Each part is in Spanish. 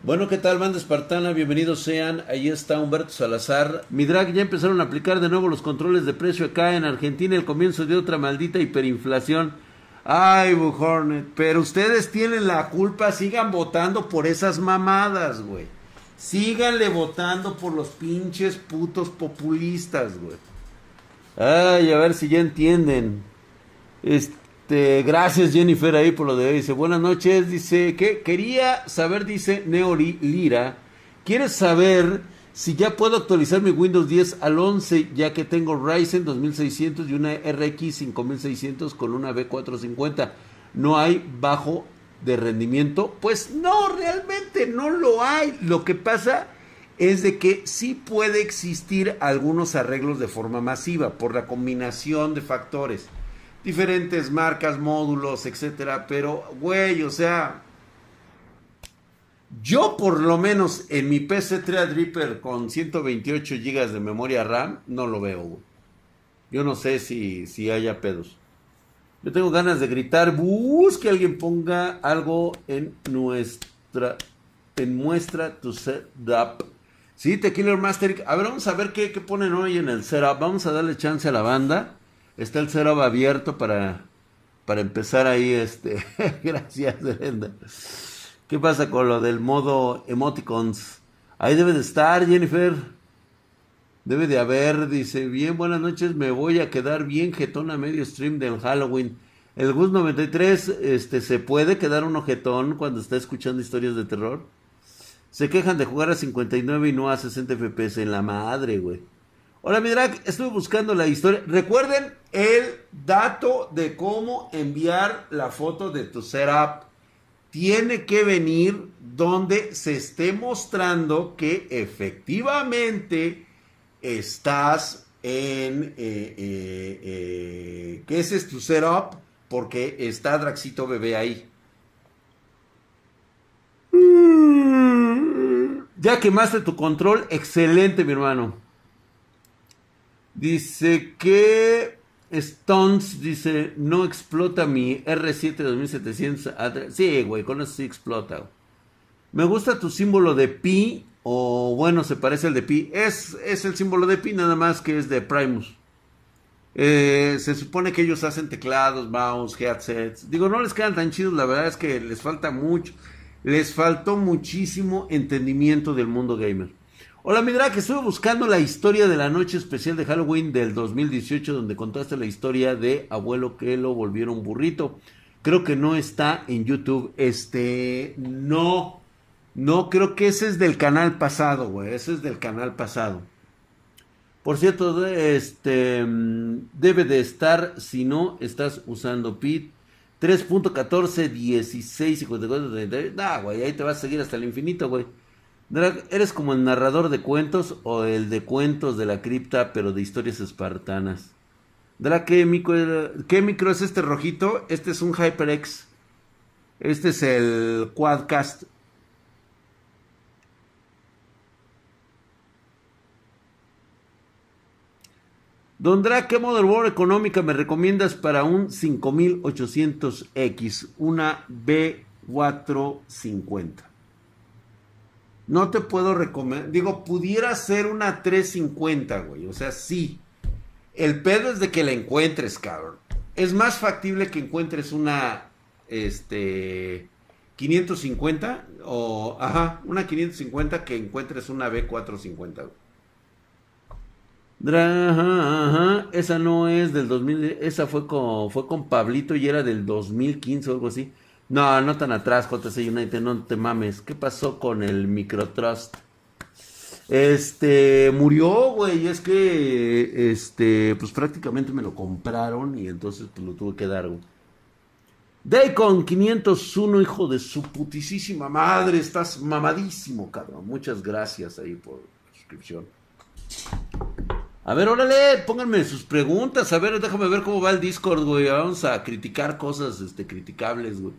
Bueno, ¿qué tal, banda espartana? Bienvenidos sean. Ahí está Humberto Salazar. Mi drag, ya empezaron a aplicar de nuevo los controles de precio acá en Argentina. El comienzo de otra maldita hiperinflación. Ay, Buhornet. Pero ustedes tienen la culpa. Sigan votando por esas mamadas, güey. Síganle votando por los pinches putos populistas, güey. Ay, a ver si ya entienden. Este. Este, gracias Jennifer ahí por lo de hoy. Dice, buenas noches. Dice, que quería saber, dice Neori Lira, ¿quieres saber si ya puedo actualizar mi Windows 10 al 11 ya que tengo Ryzen 2600 y una RX 5600 con una B450? ¿No hay bajo de rendimiento? Pues no, realmente no lo hay. Lo que pasa es de que sí puede existir algunos arreglos de forma masiva por la combinación de factores diferentes marcas, módulos, etcétera, pero güey, o sea, yo por lo menos en mi PC Threadripper con 128 GB de memoria RAM no lo veo. Yo no sé si, si haya pedos. Yo tengo ganas de gritar, busque alguien ponga algo en nuestra en muestra tu setup. Sí, Tequila Master. A ver, vamos a ver qué, qué ponen hoy en el setup. Vamos a darle chance a la banda. Está el cero abierto para, para empezar ahí. Este. Gracias, Brenda. ¿Qué pasa con lo del modo emoticons? Ahí debe de estar, Jennifer. Debe de haber, dice, bien, buenas noches, me voy a quedar bien jetón a medio stream del Halloween. El Gus 93, este, ¿se puede quedar un ojetón cuando está escuchando historias de terror? Se quejan de jugar a 59 y no a 60 FPS en la madre, güey. Hola, mi drag, estuve buscando la historia. Recuerden el dato de cómo enviar la foto de tu setup. Tiene que venir donde se esté mostrando que efectivamente estás en eh, eh, eh, que ese es tu setup porque está Draxito bebé ahí. Ya quemaste tu control, excelente mi hermano. Dice que Stones, dice, no explota mi R7 2700. Sí, güey, con eso sí explota. Me gusta tu símbolo de pi, o bueno, se parece al de pi. Es, es el símbolo de pi, nada más que es de Primus. Eh, se supone que ellos hacen teclados, mouse, headsets. Digo, no les quedan tan chidos, la verdad es que les falta mucho. Les faltó muchísimo entendimiento del mundo gamer. Hola, mi drag, estuve buscando la historia de la noche especial de Halloween del 2018, donde contaste la historia de abuelo que lo volvieron burrito. Creo que no está en YouTube. Este, no, no, creo que ese es del canal pasado, güey. Ese es del canal pasado. Por cierto, este, debe de estar, si no, estás usando PIT. 3.14, 16, 54, 33. Nah, güey, ahí te vas a seguir hasta el infinito, güey. ¿Eres como el narrador de cuentos o el de cuentos de la cripta, pero de historias espartanas? Drag, ¿qué micro, ¿qué micro es este rojito? Este es un HyperX. Este es el Quadcast. Don Drag, ¿qué motherboard económica me recomiendas para un 5800X? Una B450. No te puedo recomendar. Digo, pudiera ser una 350, güey. O sea, sí. El pedo es de que la encuentres, cabrón. Es más factible que encuentres una. Este. 550 o. Ajá, una 550 que encuentres una B450, Ajá, ajá, esa no es del 2000, esa fue con, fue con Pablito y era del 2015 o algo así. No, no tan atrás, JC United, no te mames. ¿Qué pasó con el Microtrust? Este, murió, güey, es que, este, pues prácticamente me lo compraron y entonces pues lo tuve que dar, güey. Daycon 501, hijo de su putisísima madre, estás mamadísimo, cabrón. Muchas gracias ahí por suscripción. A ver, órale, pónganme sus preguntas. A ver, déjame ver cómo va el Discord, güey. Vamos a criticar cosas, este, criticables, güey.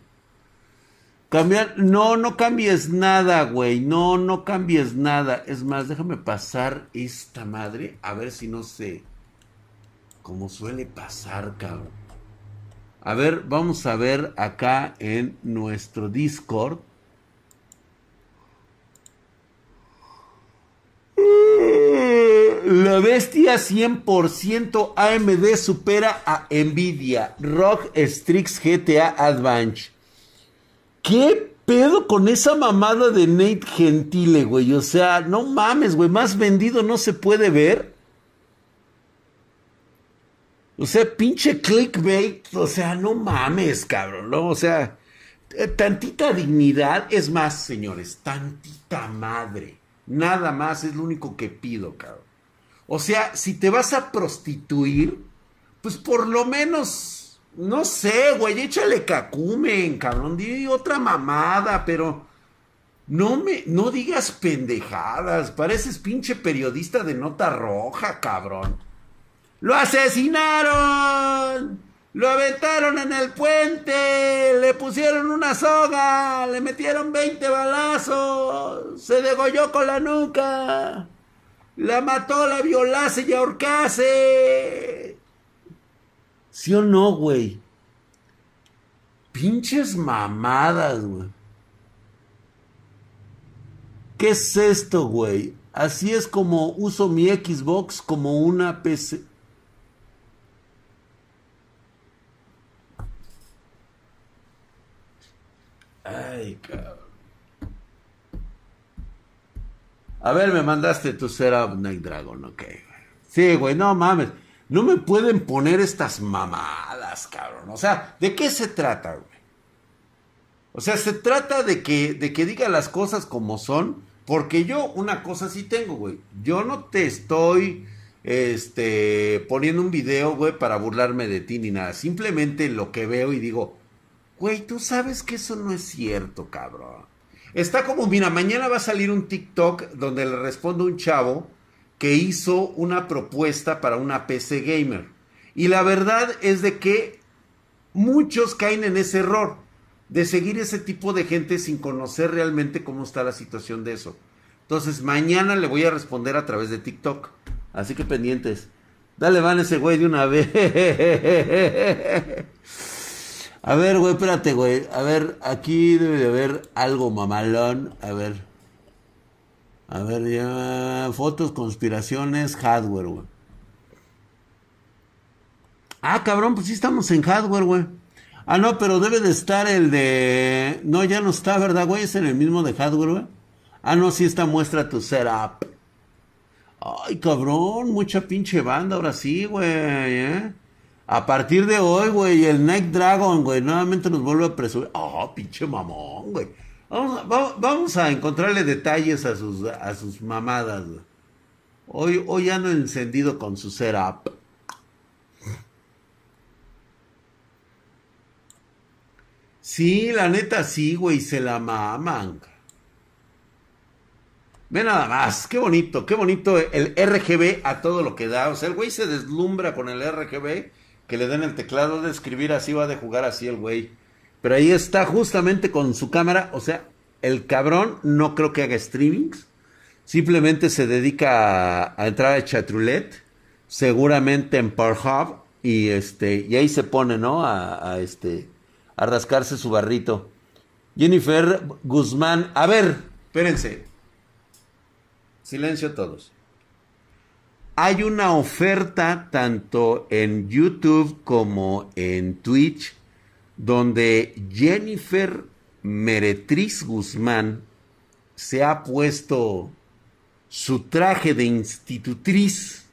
Cambiar, no, no cambies nada, güey. No, no cambies nada. Es más, déjame pasar esta madre. A ver si no sé. Como suele pasar, cabrón. A ver, vamos a ver acá en nuestro Discord. La bestia 100% AMD supera a Nvidia. Rock Strix GTA Advance. ¿Qué pedo con esa mamada de Nate Gentile, güey? O sea, no mames, güey. Más vendido no se puede ver. O sea, pinche clickbait. O sea, no mames, cabrón, ¿no? O sea, eh, tantita dignidad. Es más, señores, tantita madre. Nada más es lo único que pido, cabrón. O sea, si te vas a prostituir, pues por lo menos, no sé, güey, échale cacumen, cabrón. Di otra mamada, pero no me, no digas pendejadas. Pareces pinche periodista de nota roja, cabrón. ¡Lo asesinaron! Lo aventaron en el puente, le pusieron una soga, le metieron 20 balazos, se degolló con la nuca, la mató, la violase y ahorcase. ¿Sí o no, güey? Pinches mamadas, güey. ¿Qué es esto, güey? Así es como uso mi Xbox como una PC. Ay, cabrón. A ver, me mandaste tu setup Night Dragon, ok. Sí, güey, no mames. No me pueden poner estas mamadas, cabrón. O sea, ¿de qué se trata, güey? O sea, se trata de que, de que diga las cosas como son. Porque yo una cosa sí tengo, güey. Yo no te estoy este, poniendo un video, güey, para burlarme de ti ni nada. Simplemente lo que veo y digo, Güey, tú sabes que eso no es cierto, cabrón. Está como, mira, mañana va a salir un TikTok donde le responde un chavo que hizo una propuesta para una PC gamer. Y la verdad es de que muchos caen en ese error de seguir ese tipo de gente sin conocer realmente cómo está la situación de eso. Entonces, mañana le voy a responder a través de TikTok. Así que pendientes. Dale, van ese güey de una vez. A ver, güey, espérate, güey. A ver, aquí debe de haber algo mamalón. A ver. A ver, ya. Fotos, conspiraciones, hardware, güey. Ah, cabrón, pues sí estamos en hardware, güey. Ah, no, pero debe de estar el de. No, ya no está, ¿verdad, güey? Es en el mismo de hardware, güey. Ah, no, sí está muestra tu setup. Ay, cabrón, mucha pinche banda ahora sí, güey, ¿eh? A partir de hoy, güey, el Night Dragon, güey, nuevamente nos vuelve a presumir. Oh, pinche mamón, güey. Vamos a, encontrarle detalles a sus, a sus mamadas. Hoy, hoy ando encendido con su setup. Sí, la neta sí, güey, se la maman. Ve nada más, qué bonito, qué bonito el RGB a todo lo que da. O sea, el güey se deslumbra con el RGB que le den el teclado de escribir así, va de jugar así el güey. Pero ahí está justamente con su cámara, o sea, el cabrón no creo que haga streamings, simplemente se dedica a, entrar a chatroulette, seguramente en Pornhub, y este, y ahí se pone, ¿no? A, a este, a rascarse su barrito. Jennifer Guzmán, a ver, espérense. Silencio todos hay una oferta tanto en YouTube como en Twitch donde Jennifer Meretriz Guzmán se ha puesto su traje de institutriz,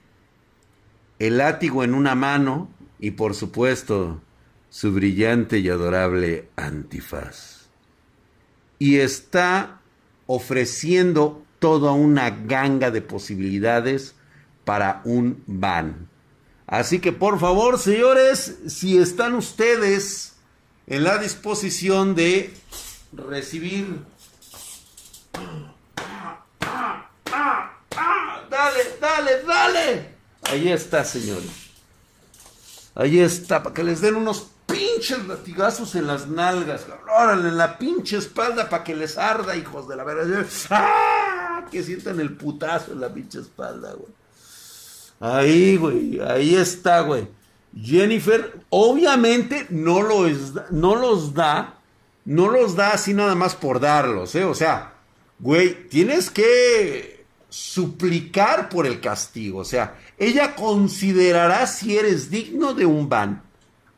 el látigo en una mano y por supuesto su brillante y adorable antifaz. Y está ofreciendo toda una ganga de posibilidades para un van. Así que por favor, señores, si están ustedes en la disposición de recibir... Dale, dale, dale. Ahí está, señores. Ahí está, para que les den unos pinches latigazos en las nalgas. Órale, en la pinche espalda para que les arda, hijos de la verdad. ¡Ah! Que sientan el putazo en la pinche espalda, güey. Ahí, güey, ahí está, güey. Jennifer, obviamente no, los da, no los da así nada más por darlos, ¿eh? O sea, güey, tienes que suplicar por el castigo. O sea, ella considerará si eres digno de un ban.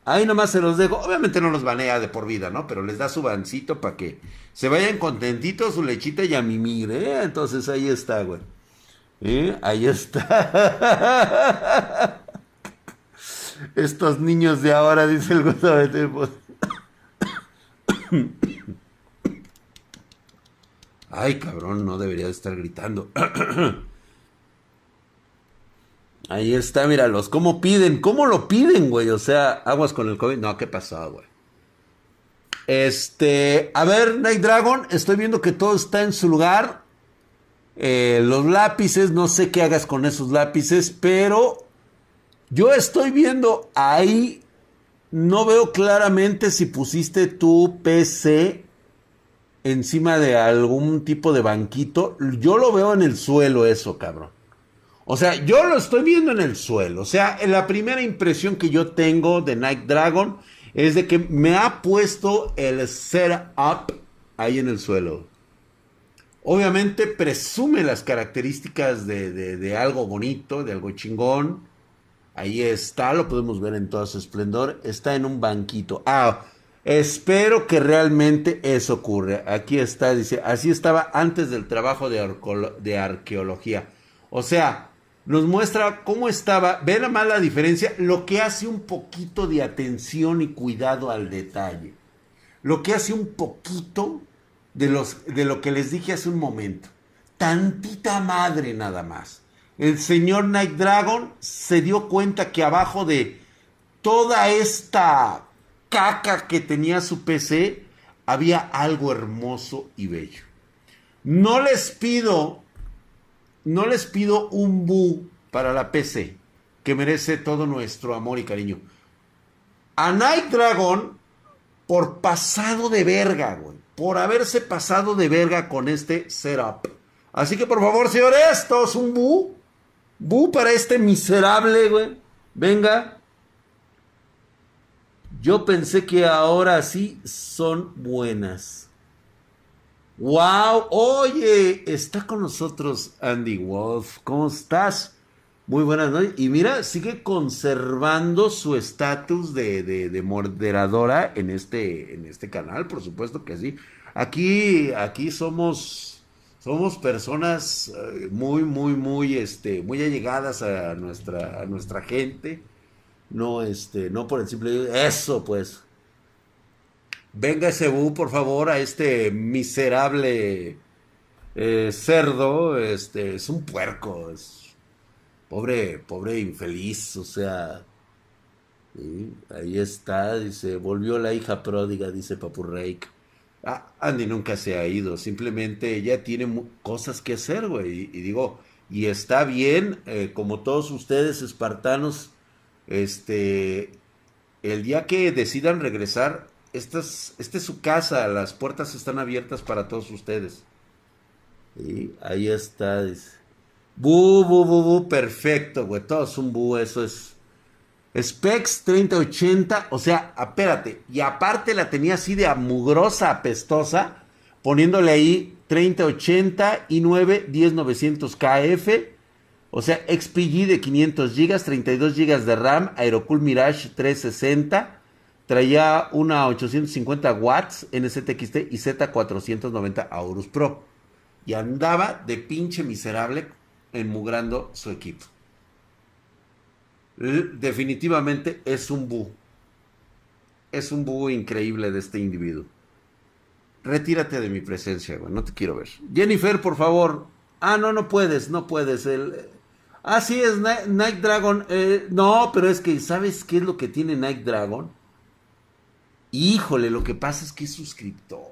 Ahí nomás se los dejo. Obviamente no los banea de por vida, ¿no? Pero les da su bancito para que se vayan contentitos, su lechita y a mimir, ¿eh? Entonces ahí está, güey. ¿Eh? Ahí está. Estos niños de ahora, dice el Gustavo. Ay, cabrón, no debería de estar gritando. Ahí está, míralos, cómo piden, cómo lo piden, güey. O sea, aguas con el COVID. No, ¿qué pasó, güey? Este, a ver, Night Dragon, estoy viendo que todo está en su lugar. Eh, los lápices, no sé qué hagas con esos lápices, pero yo estoy viendo ahí, no veo claramente si pusiste tu PC encima de algún tipo de banquito. Yo lo veo en el suelo eso, cabrón. O sea, yo lo estoy viendo en el suelo. O sea, la primera impresión que yo tengo de Night Dragon es de que me ha puesto el setup ahí en el suelo. Obviamente presume las características de, de, algo bonito, de algo chingón. Ahí está, lo podemos ver en todo su esplendor. Está en un banquito. Ah, espero que realmente eso ocurra. Aquí está, dice, así estaba antes del trabajo de, arqueología. O sea, nos muestra cómo estaba, ve la diferencia, lo que hace un poquito de atención y cuidado al detalle. Lo que hace un poquito de lo que les dije hace un momento. Tantita madre nada más. El señor Night Dragon se dio cuenta que abajo de toda esta caca que tenía su PC había algo hermoso y bello. No les pido no les pido un bu para la PC, que merece todo nuestro amor y cariño. A Night Dragon, por pasado de verga, güey. Por haberse pasado de verga con este setup. Así que por favor, señores, todos un bu. Bu para este miserable, güey. Venga. Yo pensé que ahora sí son buenas. Wow, oye, está con nosotros Andy Wolf. ¿Cómo estás? Muy buenas noches. Y mira, sigue conservando su estatus de, de, moderadora en este, en este canal, por supuesto que sí. Aquí, aquí somos, somos personas eh, muy, muy, muy, este, muy allegadas a nuestra, a nuestra gente. No, este, no por el simple eso, pues. Venga ese bu, por favor, a este miserable eh, cerdo. Este es un puerco. Es pobre, pobre infeliz. O sea, ahí está. Dice, volvió la hija pródiga, dice Papurreik. Ah, Andy nunca se ha ido. Simplemente ella tiene cosas que hacer, güey. Y, digo, y está bien, eh, como todos ustedes, espartanos, este, el día que decidan regresar, esta es, es su casa, las puertas están abiertas para todos ustedes. Y ahí está, dice. Bu, bu, bu, bu, perfecto, güey. Todo es un bu, eso es. Specs 3080, o sea, espérate. Y aparte la tenía así de amugrosa, apestosa, poniéndole ahí 3080 y 9 10900 KF. O sea, XPG de 500 GB, 32 GB de RAM, Aerocool Mirage 360 Traía una 850 watts NZXT y Z490 Aurus Pro. Y andaba de pinche miserable enmugrando su equipo. Definitivamente es un bu. Es un bu increíble de este individuo. Retírate de mi presencia, güey. No te quiero ver. Jennifer, por favor. Ah, no, no puedes, no puedes. El... Ah, sí, es Night, Dragon. Eh, no, pero es que, ¿sabes qué es lo que tiene Night Dragon? Híjole, lo que pasa es que es suscriptor.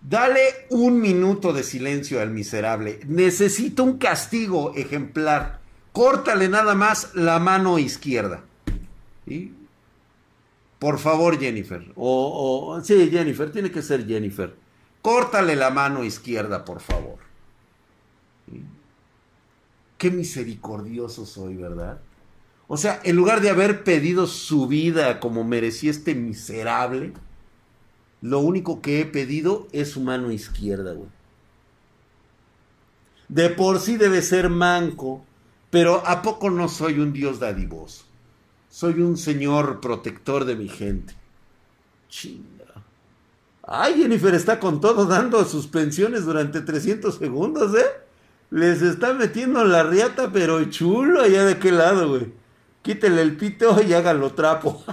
Dale un minuto de silencio al miserable. Necesita un castigo ejemplar. Córtale nada más la mano izquierda. Por favor, Jennifer. O, sí, Jennifer, tiene que ser Jennifer. Córtale la mano izquierda, por favor. Qué misericordioso soy, ¿verdad? O sea, en lugar de haber pedido su vida como merecía este miserable, lo único que he pedido es su mano izquierda, güey. De por sí debe ser manco, pero ¿a poco no soy un Dios dadivoso? Soy un Señor protector de mi gente. Chinga. Ay, Jennifer está con todo dando suspensiones durante 300 segundos, ¿eh? Les está metiendo la riata, pero chulo allá de qué lado, güey. Quítele el pito y háganlo trapo.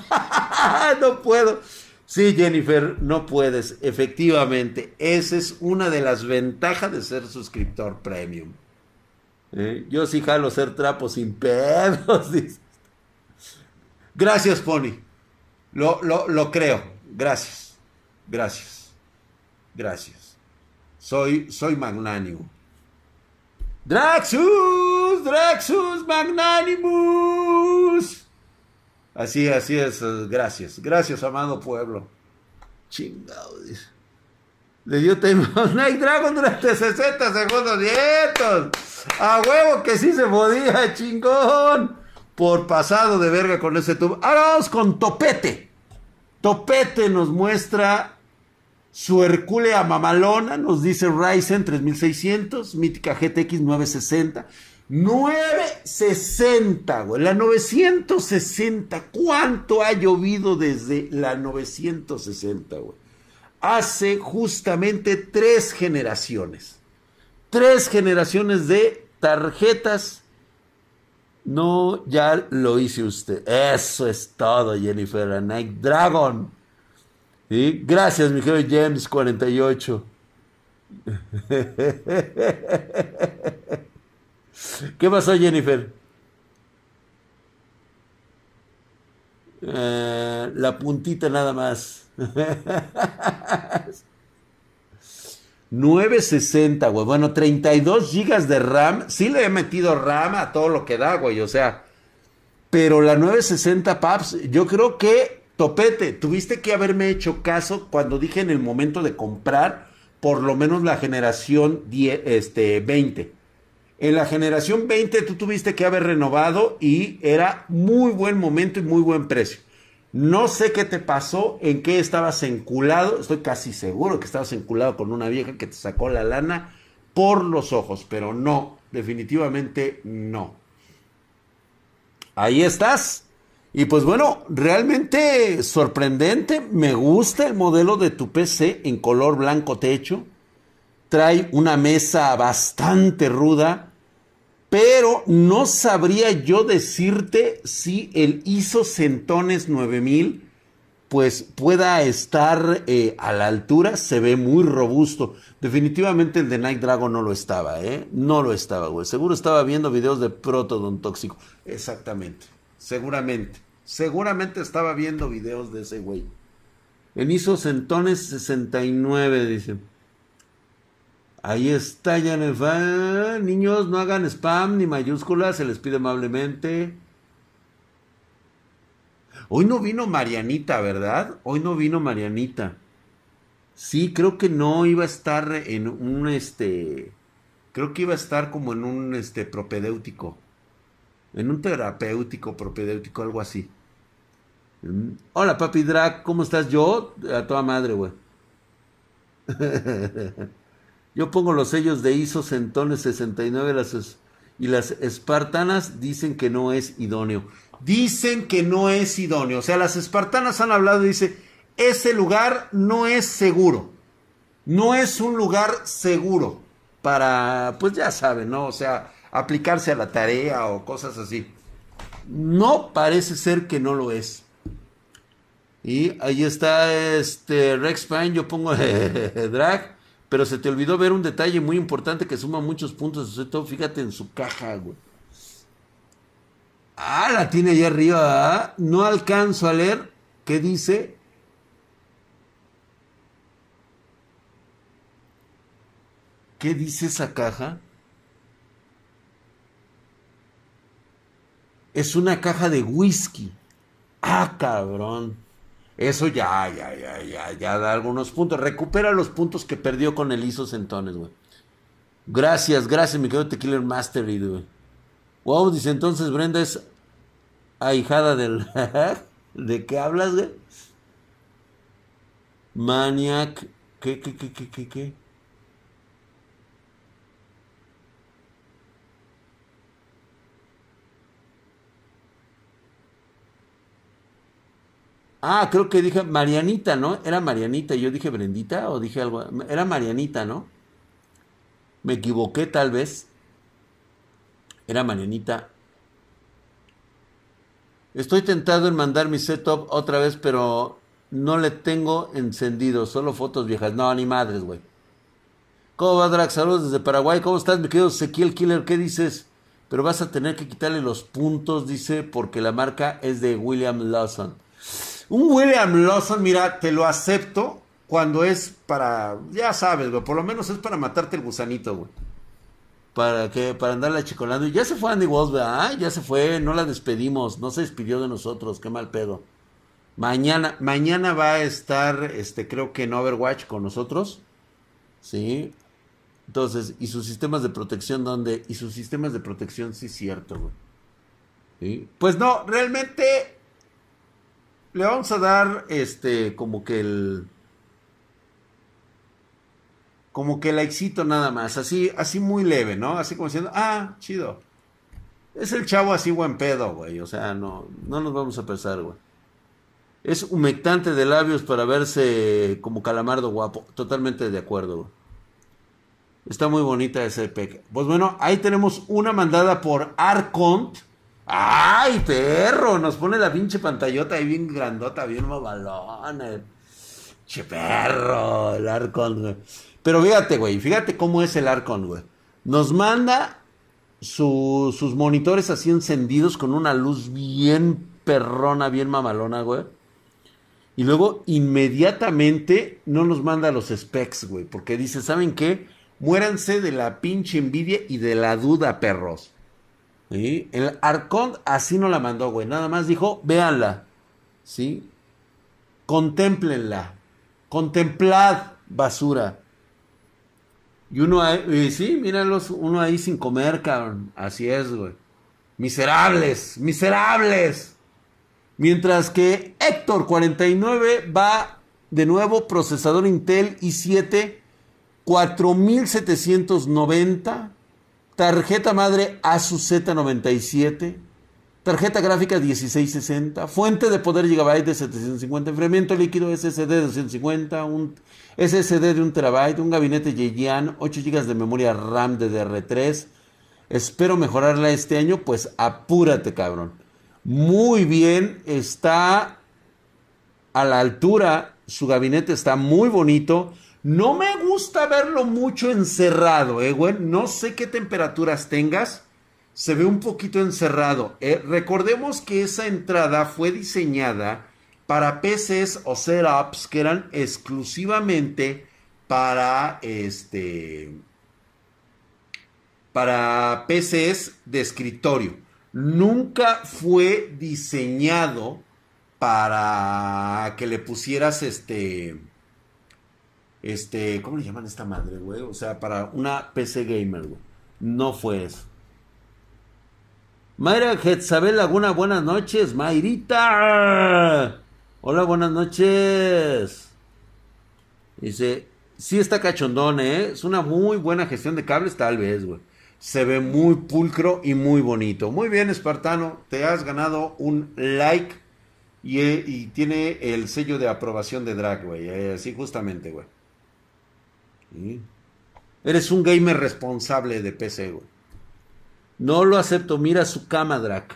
no puedo. Sí, Jennifer, no puedes. Efectivamente, esa es una de las ventajas de ser suscriptor premium. ¿Eh? Yo sí jalo ser trapo sin pedos. Gracias, Pony. Lo, lo, lo creo. Gracias. Gracias. Gracias. Soy, soy magnánimo. Draxus, Draxus Magnanimus. Así, así es, gracias. Gracias, amado pueblo. Chingado, dice. Le dio Time Night Dragon durante 60 segundos nietos. A huevo que sí se podía, chingón. Por pasado de verga con ese tubo. Ahora vamos con Topete. Topete nos muestra su Herculea mamalona, nos dice Ryzen 3600, mítica GTX 960. 960, güey. La 960. ¿Cuánto ha llovido desde la 960, güey? Hace justamente tres generaciones. Tres generaciones de tarjetas. No, ya lo hice usted. Eso es todo, Jennifer. Night Dragon. Gracias, mi querido James 48. ¿Qué pasó, Jennifer? Eh, la puntita nada más. 960, güey. Bueno, 32 gigas de RAM. Sí le he metido RAM a todo lo que da, güey. O sea, pero la 960 PAPS, yo creo que Topete, tuviste que haberme hecho caso cuando dije en el momento de comprar por lo menos la generación este, 20. En la generación 20 tú tuviste que haber renovado y era muy buen momento y muy buen precio. No sé qué te pasó, en qué estabas enculado. Estoy casi seguro que estabas enculado con una vieja que te sacó la lana por los ojos, pero no, definitivamente no. Ahí estás. Y pues bueno, realmente sorprendente. Me gusta el modelo de tu PC en color blanco techo. Trae una mesa bastante ruda. Pero no sabría yo decirte si el ISO Centones 9000 pues pueda estar eh, a la altura. Se ve muy robusto. Definitivamente el de Night Dragon no lo estaba, ¿eh? No lo estaba, güey. Seguro estaba viendo videos de Protodon Tóxico. Exactamente. Seguramente. Seguramente estaba viendo videos de ese güey. En ISO Centones 69, dice. Ahí está, el Niños, no hagan spam ni mayúsculas, se les pide amablemente. Hoy no vino Marianita, ¿verdad? Hoy no vino Marianita. Sí, creo que no iba a estar en un este. Creo que iba a estar como en un este propedéutico. En un terapéutico, propedéutico, algo así. Hola, papi Drag, ¿cómo estás? Yo, a toda madre, güey. Yo pongo los sellos de ISO Centones 69 las, y las espartanas dicen que no es idóneo. Dicen que no es idóneo. O sea, las espartanas han hablado y dice, ese lugar no es seguro. No es un lugar seguro para, pues ya saben, ¿no? O sea, aplicarse a la tarea o cosas así. No parece ser que no lo es. Y ahí está este Rex Pine, yo pongo drag, pero se te olvidó ver un detalle muy importante que suma muchos puntos, todo fíjate en su caja, güey. Ah, la tiene ahí arriba, ¿ah? no alcanzo a leer qué dice. ¿Qué dice esa caja? Es una caja de whisky. Ah, cabrón. Eso ya, ya, ya, ya, ya da algunos puntos. Recupera los puntos que perdió con el ISO Centones, güey. Gracias, gracias, mi querido Tequila Master, güey. Wow, dice entonces Brenda es ahijada del... ¿De qué hablas, güey? Maniac. ¿Qué, qué, qué, qué, qué, qué? Ah, creo que dije Marianita, ¿no? Era Marianita. Yo dije Brendita o dije algo. Era Marianita, ¿no? Me equivoqué tal vez. Era Marianita. Estoy tentado en mandar mi setup otra vez, pero no le tengo encendido. Solo fotos viejas. No, ni madres, güey. ¿Cómo va, Drax? Saludos desde Paraguay. ¿Cómo estás, mi querido Ezequiel Killer? ¿Qué dices? Pero vas a tener que quitarle los puntos, dice, porque la marca es de William Lawson. Un William Lawson, mira, te lo acepto cuando es para, ya sabes, güey, por lo menos es para matarte el gusanito, güey. Para que, para andarla chicolando. Ya se fue Andy Walls, ¿verdad? Ya se fue, no la despedimos, no se despidió de nosotros, qué mal pedo. Mañana, mañana va a estar, este, creo que en Overwatch con nosotros. Sí. Entonces, ¿y sus sistemas de protección dónde? Y sus sistemas de protección, sí, cierto, güey. Pues no, realmente le vamos a dar este como que el como que el éxito nada más, así así muy leve, ¿no? Así como diciendo, "Ah, chido." Es el chavo así buen pedo, güey, o sea, no no nos vamos a pesar, güey. Es humectante de labios para verse como calamardo guapo, totalmente de acuerdo, güey. Está muy bonita ese pec. Pues bueno, ahí tenemos una mandada por Arcont ¡Ay, perro! Nos pone la pinche pantallota ahí bien grandota, bien mamalona. Che perro, el Arcon, güey. Pero fíjate, güey, fíjate cómo es el Arcon, güey. Nos manda sus monitores así encendidos con una luz bien perrona, bien mamalona, güey. Y luego inmediatamente no nos manda los specs, güey. Porque dice, ¿saben qué? Muéranse de la pinche envidia y de la duda, perros. El Arcón así no la mandó, güey. Nada más dijo, véanla. ¿Sí? Contémplenla. Contemplad basura. Y uno ahí, sí, míralos, uno ahí sin comer, cabrón. Así es, güey. Miserables, miserables. Mientras que Héctor 49 va de nuevo procesador Intel i7 4790 Tarjeta madre Asus Z97. Tarjeta gráfica 1660. Fuente de poder gigabyte de 750. Enfriamiento líquido SSD de 250. Un SSD de 1 terabyte. Un gabinete Yeyan. 8 GB de memoria RAM de DR3. Espero mejorarla este año. Pues apúrate, cabrón. Muy bien. Está a la altura. Su gabinete está muy bonito. No me gusta verlo mucho encerrado, eh, güey. No sé qué temperaturas tengas. Se ve un poquito encerrado. Eh. Recordemos que esa entrada fue diseñada para PCs o setups que eran exclusivamente para este para PCs de escritorio. Nunca fue diseñado para que le pusieras este este, ¿cómo le llaman esta madre, güey? O sea, para una PC gamer, güey. No fue eso. Mayra Getzabel Laguna, buenas noches. Mayrita. Hola, buenas noches. Dice, sí está cachondón, ¿eh? Es una muy buena gestión de cables, tal vez, güey. Se ve muy pulcro y muy bonito. Muy bien, Espartano. Te has ganado un like y, y tiene el sello de aprobación de Drag, güey. Eh, así justamente, güey. Eres un gamer responsable de PC, güey. No lo acepto. Mira su cama, Drac.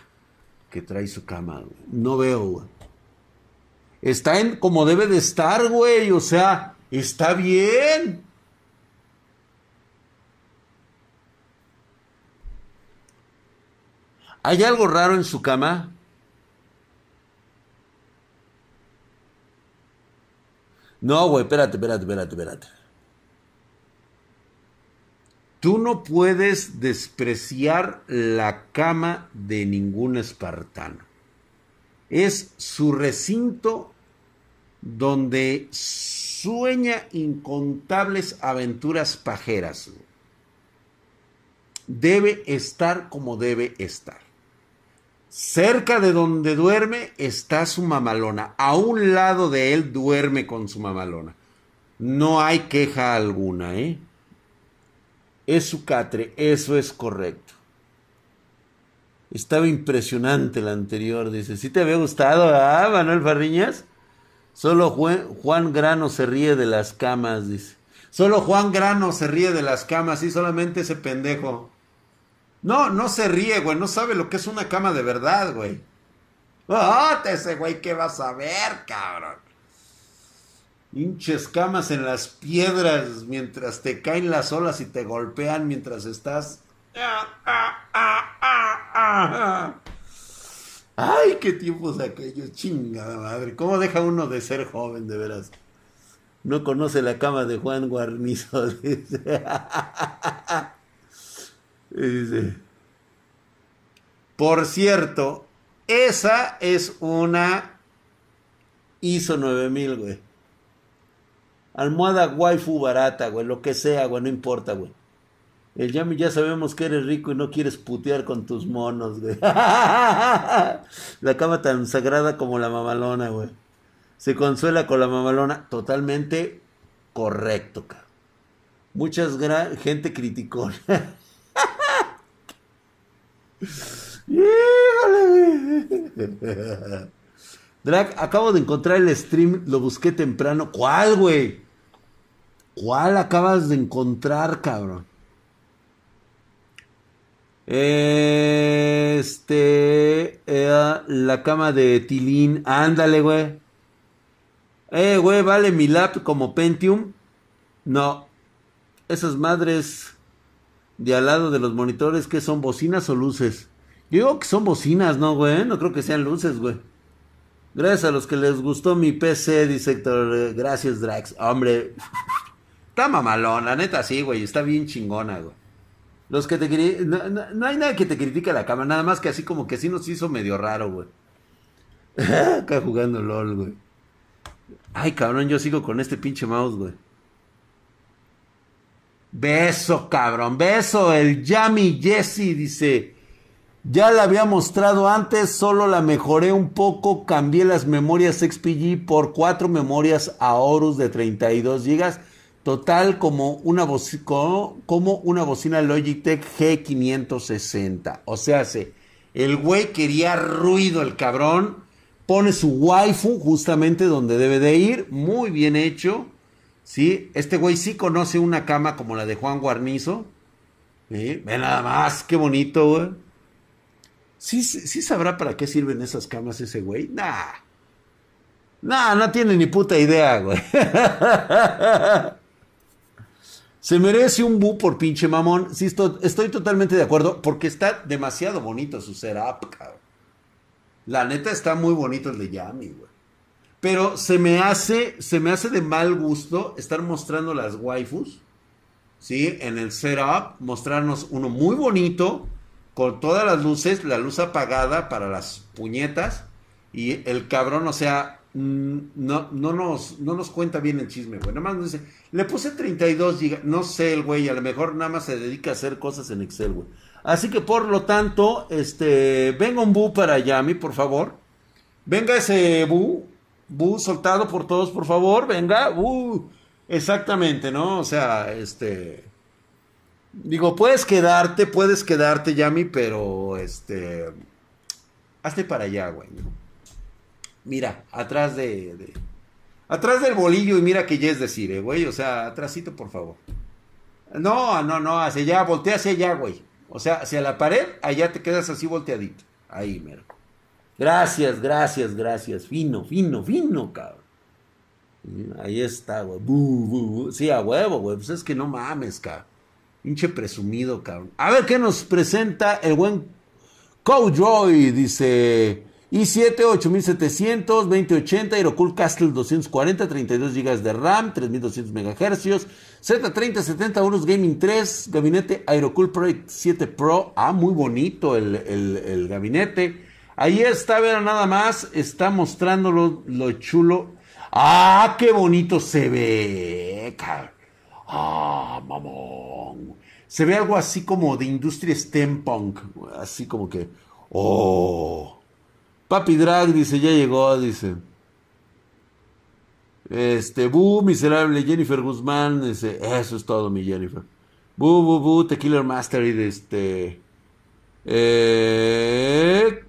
Que trae su cama, güey. No veo, güey. Está en como debe de estar, güey. O sea, está bien. ¿Hay algo raro en su cama? No, güey, espérate, espérate, espérate, espérate. Tú no puedes despreciar la cama de ningún espartano. Es su recinto donde sueña incontables aventuras pajeras. Debe estar como debe estar. Cerca de donde duerme está su mamalona. A un lado de él duerme con su mamalona. No hay queja alguna, ¿eh? Es su catre, eso es correcto. Estaba impresionante la anterior, dice. ¿Sí te había gustado, ah, Manuel Farriñas? Solo Juan, Grano se ríe de las camas, dice. Solo Juan Grano se ríe de las camas, y solamente ese pendejo. No, no se ríe, güey, no sabe lo que es una cama de verdad, güey. ¡Oh, ese güey! ¿Qué vas a ver, cabrón? Hinches camas en las piedras mientras te caen las olas y te golpean mientras estás. Ay, qué tiempos aquellos, chingada madre. ¿Cómo deja uno de ser joven, de veras? No conoce la cama de Juan Guarnizo, dice. Por cierto, esa es una ISO 9000, güey. Almohada waifu barata, güey, lo que sea, güey, no importa, güey. El Yami ya sabemos que eres rico y no quieres putear con tus monos, güey. la cama tan sagrada como la mamalona, güey. Se consuela con la mamalona. Totalmente correcto, cabrón. Muchas gente criticó. Drag, acabo de encontrar el stream, lo busqué temprano. ¿Cuál, güey? ¿Cuál acabas de encontrar, cabrón? Este. Eh, la cama de Tilín. Ándale, güey. Eh, güey, vale mi lap como Pentium. No. Esas madres de al lado de los monitores, que son bocinas o luces? Yo digo que son bocinas, ¿no, güey? No creo que sean luces, güey. Gracias a los que les gustó mi PC, dice. Gracias, Drax. Hombre, está mamalón, la neta sí, güey. Está bien chingona, güey. Los que te no, no, hay nada que te critique la cama, nada más que así como que sí nos hizo medio raro, güey. Acá jugando LOL, güey. Ay, cabrón, yo sigo con este pinche mouse, güey. Beso, cabrón, beso. El Yami Jesse dice. Ya la había mostrado antes, solo la mejoré un poco, cambié las memorias XPG por cuatro memorias Aorus de 32 GB Total como una, como una bocina Logitech G560. O sea, el güey quería ruido, el cabrón. Pone su waifu justamente donde debe de ir. Muy bien hecho. ¿Sí? Este güey sí conoce una cama como la de Juan Guarnizo. Ve nada más, qué bonito, güey. ¿Sí, ¿Sí, sabrá para qué sirven esas camas ese güey? Nah. Nah, no tiene ni puta idea, güey. Se merece un bu por pinche mamón. Sí, estoy, totalmente de acuerdo porque está demasiado bonito su setup, cabrón. La neta está muy bonito el de Yami, güey. Pero se me hace, se me hace de mal gusto estar mostrando las waifus, ¿sí? En el setup, mostrarnos uno muy bonito, con todas las luces, la luz apagada para las puñetas, y el cabrón, o sea, no, no, nos, no nos cuenta bien el chisme, güey. Nada más nos dice, le puse 32 gigas, no sé el güey, a lo mejor nada más se dedica a hacer cosas en Excel, güey. Así que por lo tanto, este, venga un bu para Yami, por favor. Venga ese bu, bu soltado por todos, por favor, venga, bu. Exactamente, ¿no? O sea, este... Digo, puedes quedarte, puedes quedarte, Yami, pero este... Hazte para allá, güey. Mira, atrás de, Atrás del bolillo y mira que ya es decir, eh, güey. O sea, atrásito, por favor. No, no, no, hacia allá, voltea hacia allá, güey. O sea, hacia la pared, allá te quedas así volteadito. Ahí, mero. Gracias, gracias, gracias. Fino, fino, fino, cabrón. Ahí está, güey. Sí, a huevo, güey. Pues es que no mames, cabrón. Pinche presumido, cabrón. A ver qué nos presenta el buen Cowjoy. Dice i7 8700, 2080, Aerocool Castle 240, 32 GB de RAM, 3200 MHz, Z30 70 Urus Gaming 3, gabinete Aerocool Project 7 Pro. Ah, muy bonito el, gabinete. Ahí está, vean nada más, está mostrando lo, chulo. Ah, qué bonito se ve. Ah, mamón. Se ve algo así como de industria steampunk, así como que, oh. Papi Drag dice, ya llegó, dice. Este, bu, miserable, Jennifer Guzmán, dice, eso es todo, mi Jennifer. Bu, bu, bu, Tequila Master y de este. Eh,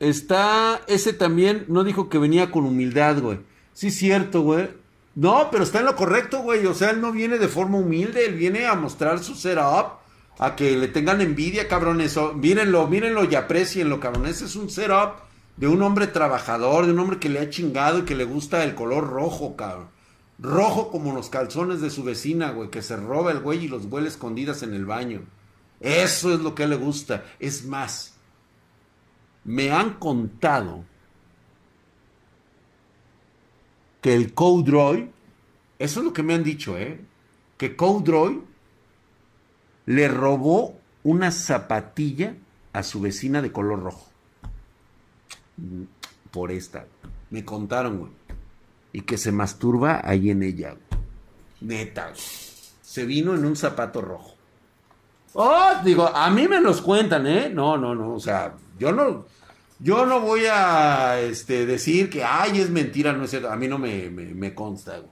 Está, ese también no dijo que venía con humildad, güey. Sí, cierto, güey. No, pero está en lo correcto, güey. O sea, él no viene de forma humilde, él viene a mostrar su setup, a que le tengan envidia, cabrones. mírenlo, mírenlo y aprecienlo, cabrón. Ese es un setup de un hombre trabajador, de un hombre que le ha chingado y que le gusta el color rojo, cabrón. Rojo como los calzones de su vecina, güey, que se roba el güey y los huele escondidas en el baño. Eso es lo que le gusta. Es más, me han contado que el Codroy, eso es lo que me han dicho, ¿eh? Que Codroy le robó una zapatilla a su vecina de color rojo. Por esta. Me contaron, güey. Y que se masturba ahí en ella. Neta. Se vino en un zapato rojo. Oh, digo, a mí me los cuentan, ¿eh? No, no, no. O sea, yo no. Yo no voy a este, decir que, ay, es mentira, no es cierto. A mí no me, me, consta, güey.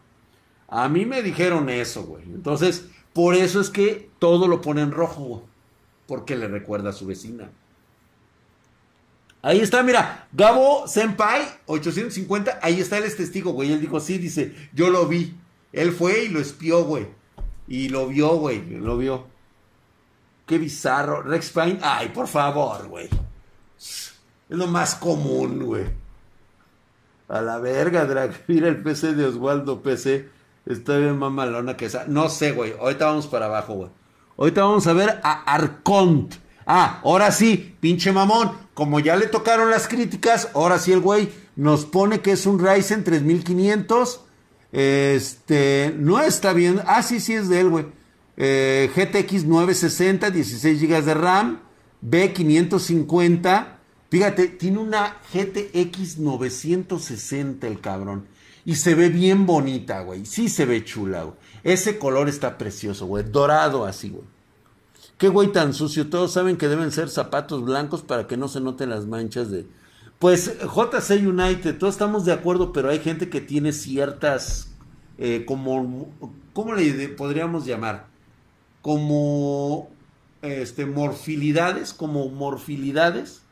A mí me dijeron eso, güey. Entonces, por eso es que todo lo pone en rojo. Porque le recuerda a su vecina. Ahí está, mira, Gabo Senpai, 850, ahí está, él es testigo, güey. Él dijo, sí, dice, yo lo vi. Él fue y lo espió, güey. Y lo vio, güey, lo vio. Qué bizarro. Rex Pine, ay, por favor, güey. Es lo más común, güey. A la verga, Drag. Mira el PC de Oswaldo PC. Está bien mamalona que esa. No sé, güey. Ahorita vamos para abajo, güey. Ahorita vamos a ver a Arcont. Ah, ahora sí, pinche mamón. Como ya le tocaron las críticas, ahora sí el güey nos pone que es un Ryzen 3500. Este, no está bien. Ah, sí, sí es de él, güey. GTX 960, 16 GB de RAM. B550. Fíjate, tiene una GTX 960 el cabrón. Y se ve bien bonita, güey. Sí se ve chula, güey. Ese color está precioso, güey. Dorado así, güey. Qué güey tan sucio. Todos saben que deben ser zapatos blancos para que no se noten las manchas de... Pues JC United, todos estamos de acuerdo, pero hay gente que tiene ciertas... Eh, como... ¿Cómo le podríamos llamar? Como... Este, morfilidades, como morfilidades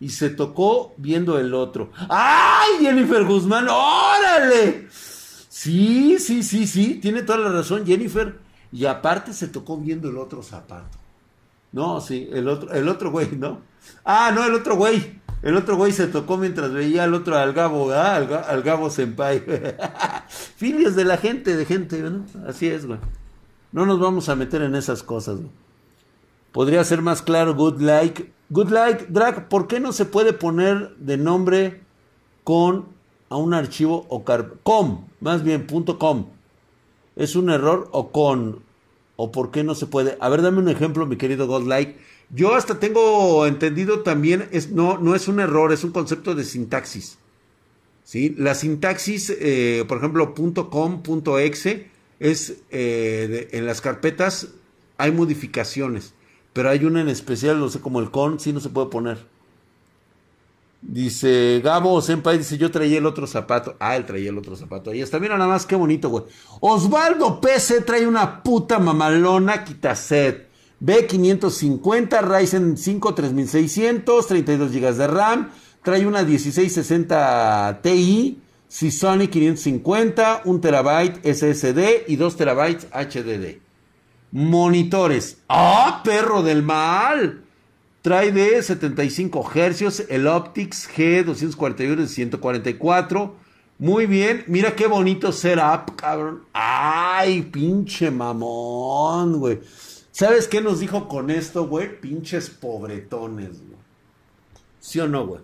y se tocó viendo el otro. ¡Ay, Jennifer Guzmán! ¡Órale! Sí, sí, sí, sí, tiene toda la razón Jennifer. Y aparte se tocó viendo el otro zapato. No, sí, el otro, el otro güey, ¿no? Ah, no, el otro güey. El otro güey se tocó mientras veía al otro al Gabo, ¿ah? al, Gabo Senpai. Filios de la gente, de gente, ¿no? Así es, güey. No nos vamos a meter en esas cosas, güey. Podría ser más claro, good like. Good like, Drag, ¿por qué no se puede poner de nombre con a un archivo o com, más bien punto com? ¿Es un error o con? ¿O por qué no se puede? A ver, dame un ejemplo, mi querido Godlike. Yo hasta tengo entendido también, es, no, no es un error, es un concepto de sintaxis. ¿sí? La sintaxis, eh, por ejemplo, .com, .exe, es eh, en las carpetas hay modificaciones. Pero hay una en especial, no sé, como el con, sí no se puede poner. Dice Gabo Senpai, dice yo traía el otro zapato. Ah, él traía el otro zapato. Ahí está, mira nada más, qué bonito, güey. Osvaldo PC trae una puta mamalona quitaset. B550, Ryzen 5 3600, 32 GB de RAM. Trae una 1660 Ti, Sony 550, 1 TB SSD y 2 TB HDD. Monitores. ¡Ah, perro del mal! Trae de 75 Hz el Optics G241 de 144. Muy bien. Mira qué bonito setup, cabrón. ¡Ay, pinche mamón, güey! ¿Sabes qué nos dijo con esto, güey? Pinches pobretones, güey. ¿Sí o no, güey?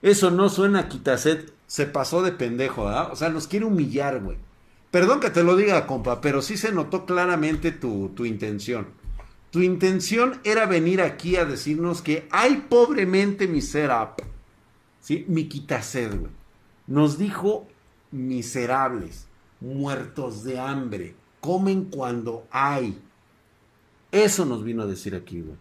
Eso no suena Quitaset. Se pasó de pendejo, ¿verdad? O sea, nos quiere humillar, güey. Perdón que te lo diga, compa, pero sí se notó claramente tu, intención. Tu intención era venir aquí a decirnos que hay pobremente mi setup. ¿Sí? Mi quitased, güey. Nos dijo miserables, muertos de hambre, comen cuando hay. Eso nos vino a decir aquí, güey.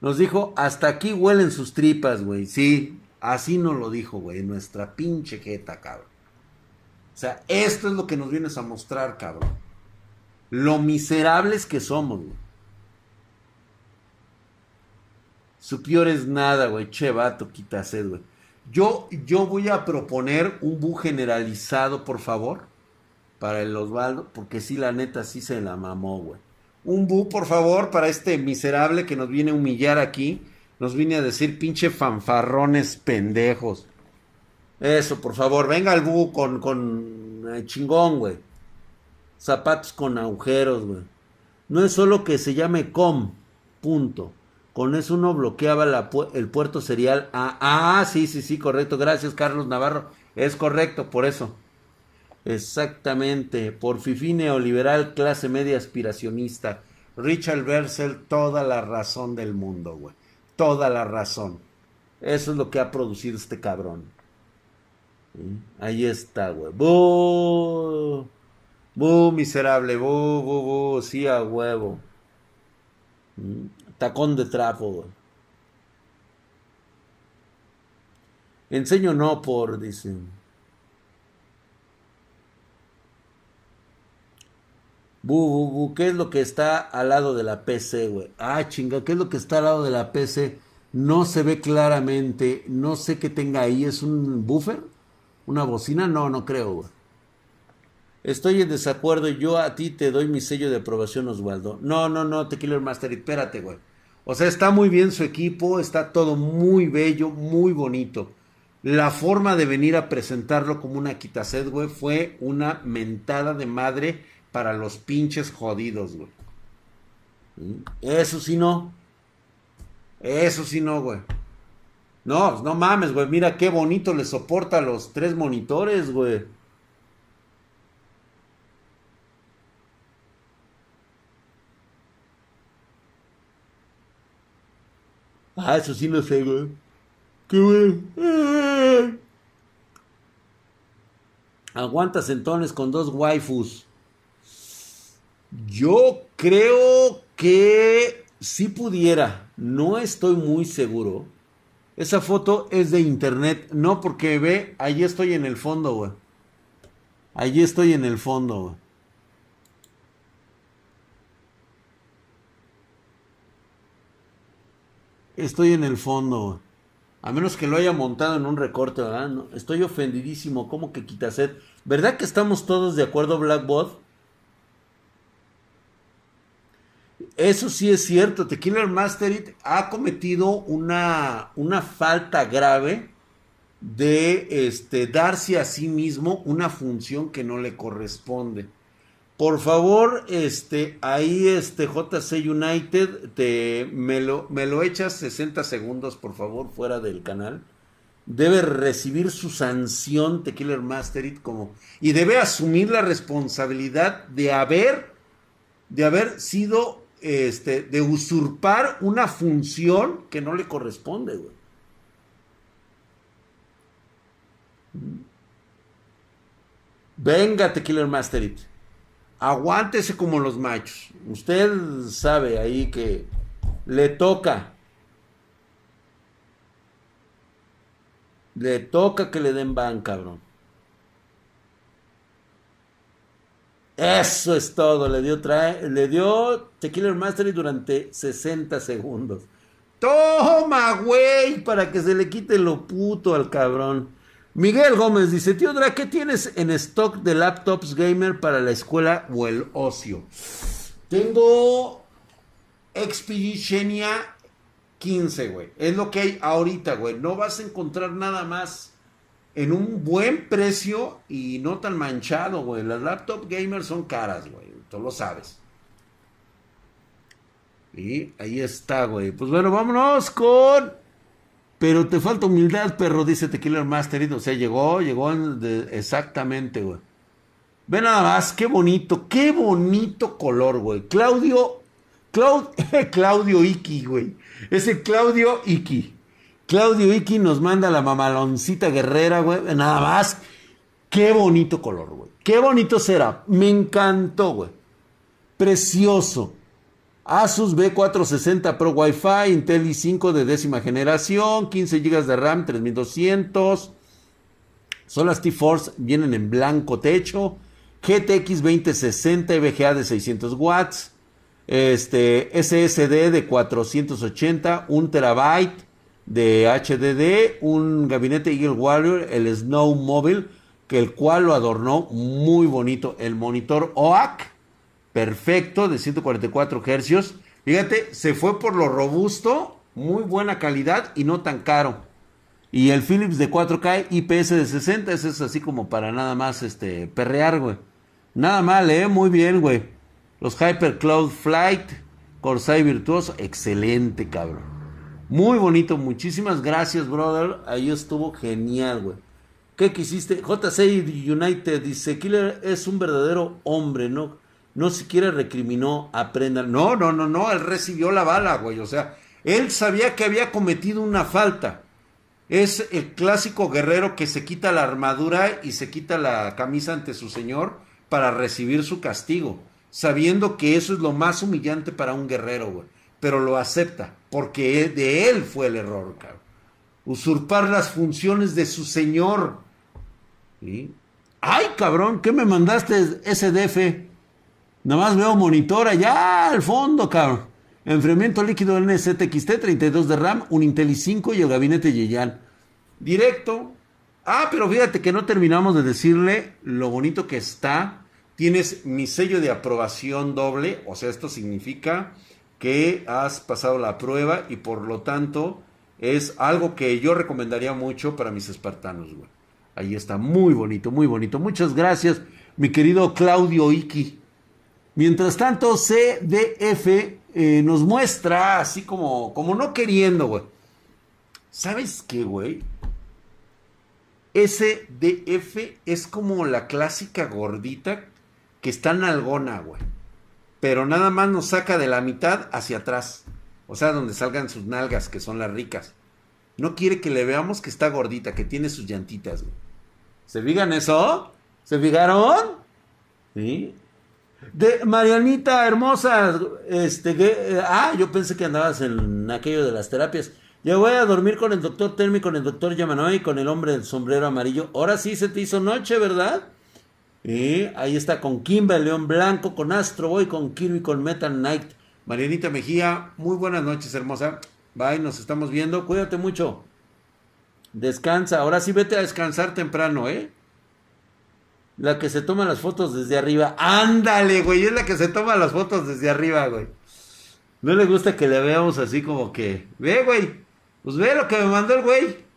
Nos dijo, hasta aquí huelen sus tripas, güey. Sí, así nos lo dijo, güey. Nuestra pinche jeta, cabrón. O sea, esto es lo que nos vienes a mostrar, cabrón. Lo miserables que somos, güey. Su peor es nada, güey. Che, vato, quita sed, güey. Yo, yo voy a proponer un bu generalizado, por favor, para el Osvaldo, porque sí, la neta, sí se la mamó, güey. Un bu, por favor, para este miserable que nos viene a humillar aquí. Nos viene a decir pinche fanfarrones pendejos. Eso, por favor, venga el bu con, con eh, chingón, güey. Zapatos con agujeros, güey. No es solo que se llame com, punto. Con eso uno bloqueaba el puerto serial. Ah, sí, sí, sí, correcto. Gracias, Carlos Navarro. Es correcto, por eso. Exactamente. Por Fifi neoliberal, clase media aspiracionista. Richard Bersel, toda la razón del mundo, güey. Toda la razón. Eso es lo que ha producido este cabrón. Ahí está, güey. ¡Bu, miserable! ¡Bu, bu, bu! Sí, a huevo. Tacón de trapo, Enseño no por, dicen. Bu, bu, bu, ¿qué es lo que está al lado de la PC, güey? Ah, chinga, ¿qué es lo que está al lado de la PC? No se ve claramente, no sé qué tenga ahí, ¿es un buffer? ¿Una bocina? No, no creo, güey. Estoy en desacuerdo, yo a ti te doy mi sello de aprobación, Osvaldo. No, no, no, Tequila Master, espérate, güey. O sea, está muy bien su equipo, está todo muy bello, muy bonito. La forma de venir a presentarlo como una quitased, güey, fue una mentada de madre para los pinches jodidos, güey. Eso sí no. Eso sí no, güey. No, no mames, güey. Mira qué bonito le soporta los tres monitores, güey. Ah, eso sí no sé, güey. Qué güey. Aguantas entonces con dos waifus. Yo creo que si pudiera. No estoy muy seguro. Esa foto es de internet. No, porque ve, allí estoy en el fondo, güey. Allí estoy en el fondo, güey. Estoy en el fondo. A menos que lo haya montado en un recorte, ¿verdad? estoy ofendidísimo. ¿Cómo que sed? ¿Verdad que estamos todos de acuerdo, Blackbot? Eso sí es cierto. Tequila Masterit ha cometido una, una falta grave de este, darse a sí mismo una función que no le corresponde. Por favor, este, ahí este JC United, te, me, lo, me lo echas 60 segundos, por favor, fuera del canal. Debe recibir su sanción Tequila Masterit como y debe asumir la responsabilidad de haber de haber sido este de usurpar una función que no le corresponde, güey. Venga, Tequila Masterit. Aguántese como los machos. Usted sabe ahí que le toca. Le toca que le den ban, cabrón. Eso es todo. Le dio, trae, le dio Tequila Mastery durante 60 segundos. Toma, güey, para que se le quite lo puto al cabrón. Miguel Gómez dice, tío Dra, ¿qué tienes en stock de laptops gamer para la escuela o el ocio? Tengo Expeditionia 15, güey. Es lo que hay ahorita, güey. No vas a encontrar nada más en un buen precio y no tan manchado, güey. Las laptop gamers son caras, güey. Tú lo sabes. Y ahí está, güey. Pues bueno, vámonos con pero te falta humildad, perro, dice Tequila Master. O sea, llegó, llegó exactamente, güey. Ve nada más, qué bonito, qué bonito color, güey. Claudio, Claudio Iki, güey. Ese Claudio Iki. Claudio Iki nos manda la mamaloncita guerrera, güey. Nada más, qué bonito color, güey. Qué bonito será. Me encantó, güey. Precioso. Asus B460 Pro Wi-Fi, Intel i5 de décima generación, 15 GB de RAM, 3200. Son las T-Force, vienen en blanco techo. GTX 2060 VGA de 600 watts. este SSD de 480, un terabyte de HDD, un gabinete Eagle Warrior, el Snow Mobile, que el cual lo adornó muy bonito. El monitor OAC, perfecto, de 144 Hz. Fíjate, se fue por lo robusto, muy buena calidad y no tan caro. Y el Philips de 4K IPS de 60, ese es así como para nada más este perrear, güey. Nada mal, eh, muy bien, güey. Los Hyper Cloud Flight, Corsair Virtuoso, excelente, cabrón. Muy bonito, muchísimas gracias, brother. Ahí estuvo genial, güey. ¿Qué quisiste? JC United dice, Killer es un verdadero hombre, ¿no? No siquiera recriminó, aprendan. No, no, no, no, él recibió la bala, güey. O sea, él sabía que había cometido una falta. Es el clásico guerrero que se quita la armadura y se quita la camisa ante su señor para recibir su castigo, sabiendo que eso es lo más humillante para un guerrero, güey. Pero lo acepta, porque de él fue el error, cabrón. Usurpar las funciones de su señor. Ay, cabrón, ¿qué me mandaste SDF? Nada más veo monitor allá al fondo, cabrón. Enfriamiento líquido NZXT, 32 de RAM, un Intel i5 y el gabinete Yeyan. Directo. Ah, pero fíjate que no terminamos de decirle lo bonito que está. Tienes mi sello de aprobación doble, o sea, esto significa que has pasado la prueba y por lo tanto es algo que yo recomendaría mucho para mis espartanos, güey. Ahí está, muy bonito, muy bonito. Muchas gracias, mi querido Claudio Iki. Mientras tanto, CDF eh, nos muestra así como, como no queriendo, güey. ¿Sabes qué, güey? SDF es como la clásica gordita que está en algona, güey. Pero nada más nos saca de la mitad hacia atrás. O sea, donde salgan sus nalgas, que son las ricas. No quiere que le veamos que está gordita, que tiene sus llantitas, güey. ¿Se fijan eso? ¿Se fijaron? ¿Sí? De Marianita hermosa, este, que, ah, yo pensé que andabas en aquello de las terapias. Yo voy a dormir con el doctor Termi, con el doctor Yamanoy con el hombre del sombrero amarillo. Ahora sí se te hizo noche, ¿verdad? Y ahí está con Kimba, León Blanco, con Astro Boy, con Kirby, con Metal Knight. Marianita Mejía, muy buenas noches, hermosa. Bye, nos estamos viendo. Cuídate mucho. Descansa. Ahora sí vete a descansar temprano, ¿eh? La que se toma las fotos desde arriba. Ándale, güey. Es la que se toma las fotos desde arriba, güey. No le gusta que le veamos así como que. Ve, güey. Pues ve lo que me mandó el güey.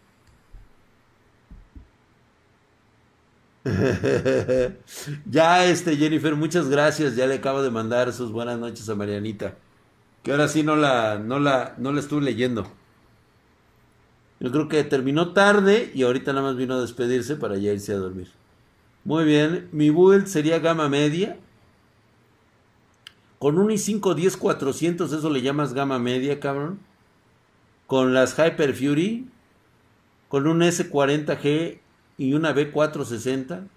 ya, este, Jennifer, muchas gracias. Ya le acabo de mandar sus buenas noches a Marianita. Que ahora sí no la, no la, no la estuve leyendo. Yo creo que terminó tarde y ahorita nada más vino a despedirse para ya irse a dormir. Muy bien, mi build sería gama media. Con un i5 10400, eso le llamas gama media, cabrón. Con las Hyper Fury. Con un S40G y una B460.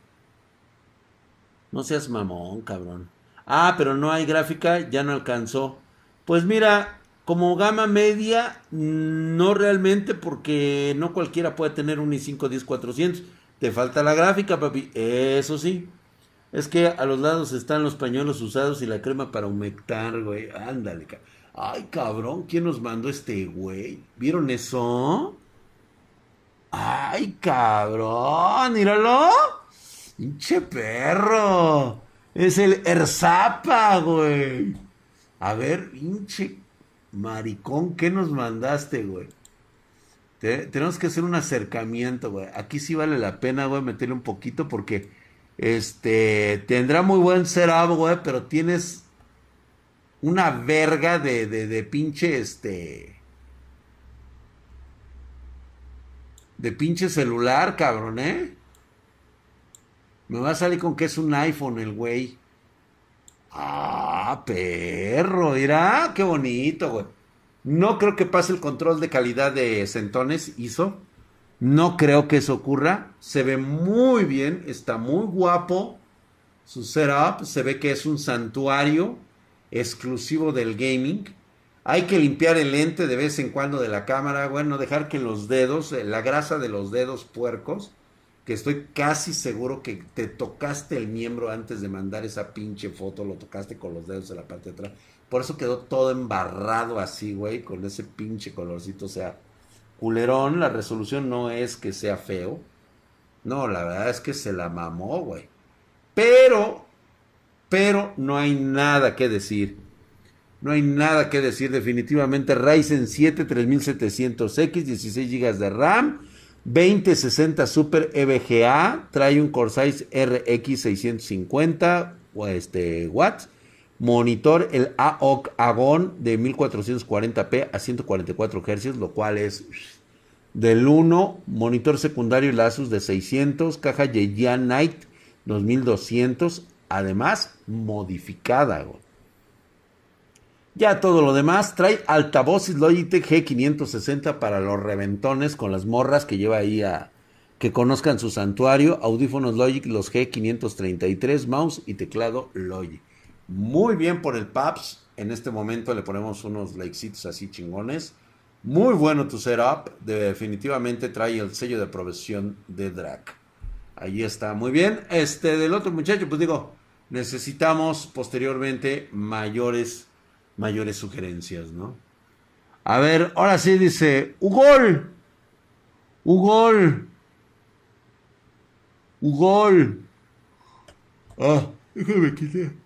No seas mamón, cabrón. Ah, pero no hay gráfica, ya no alcanzó. Pues mira, como gama media, no realmente, porque no cualquiera puede tener un i5 10400. Te falta la gráfica, papi. Eso sí. Es que a los lados están los pañuelos usados y la crema para humectar, güey. Ándale. Ay, cabrón, ¿quién nos mandó este güey? ¿Vieron eso? Ay, cabrón, míralo. Pinche perro. Es el Erzapa, güey. A ver, pinche maricón, ¿qué nos mandaste, güey? Tenemos que hacer un acercamiento, güey. Aquí sí vale la pena, güey, meterle un poquito porque este tendrá muy buen setup, güey, pero tienes una verga de, de, de pinche este de pinche celular, cabrón, ¿eh? Me va a salir con que es un iPhone el güey. Ah, perro, dirá, qué bonito, güey. No creo que pase el control de calidad de Centones ISO. No creo que eso ocurra. Se ve muy bien, está muy guapo. Su setup se ve que es un santuario exclusivo del gaming. Hay que limpiar el lente de vez en cuando de la cámara, bueno, dejar que los dedos, eh, la grasa de los dedos puercos, que estoy casi seguro que te tocaste el miembro antes de mandar esa pinche foto, lo tocaste con los dedos en la parte de atrás. Por eso quedó todo embarrado así, güey, con ese pinche colorcito. O sea, culerón, la resolución no es que sea feo. No, la verdad es que se la mamó, güey. Pero, pero no hay nada que decir. No hay nada que decir definitivamente. Ryzen 7 3700X, 16 GB de RAM 2060 Super EVGA, trae un Corsair RX 650 este, watts, monitor el AOC Agon de 1440p a 144 Hz, lo cual es del 1, monitor secundario el Asus de 600, caja Yeyan Night 2200, además modificada. Ya todo lo demás trae altavoces Logitech G560 para los reventones con las morras que lleva ahí a que conozcan su santuario, audífonos Logic los G533, mouse y teclado Logic. Muy bien por el PAPS. En este momento le ponemos unos likecitos así chingones. Muy bueno tu setup. Definitivamente trae el sello de aprobación de Drag. Ahí está, muy bien. Este del otro muchacho, pues digo, necesitamos posteriormente mayores mayores sugerencias, ¿no? A ver, ahora sí dice, Ugol, Ugol, Ugol. Ah, déjame quitar.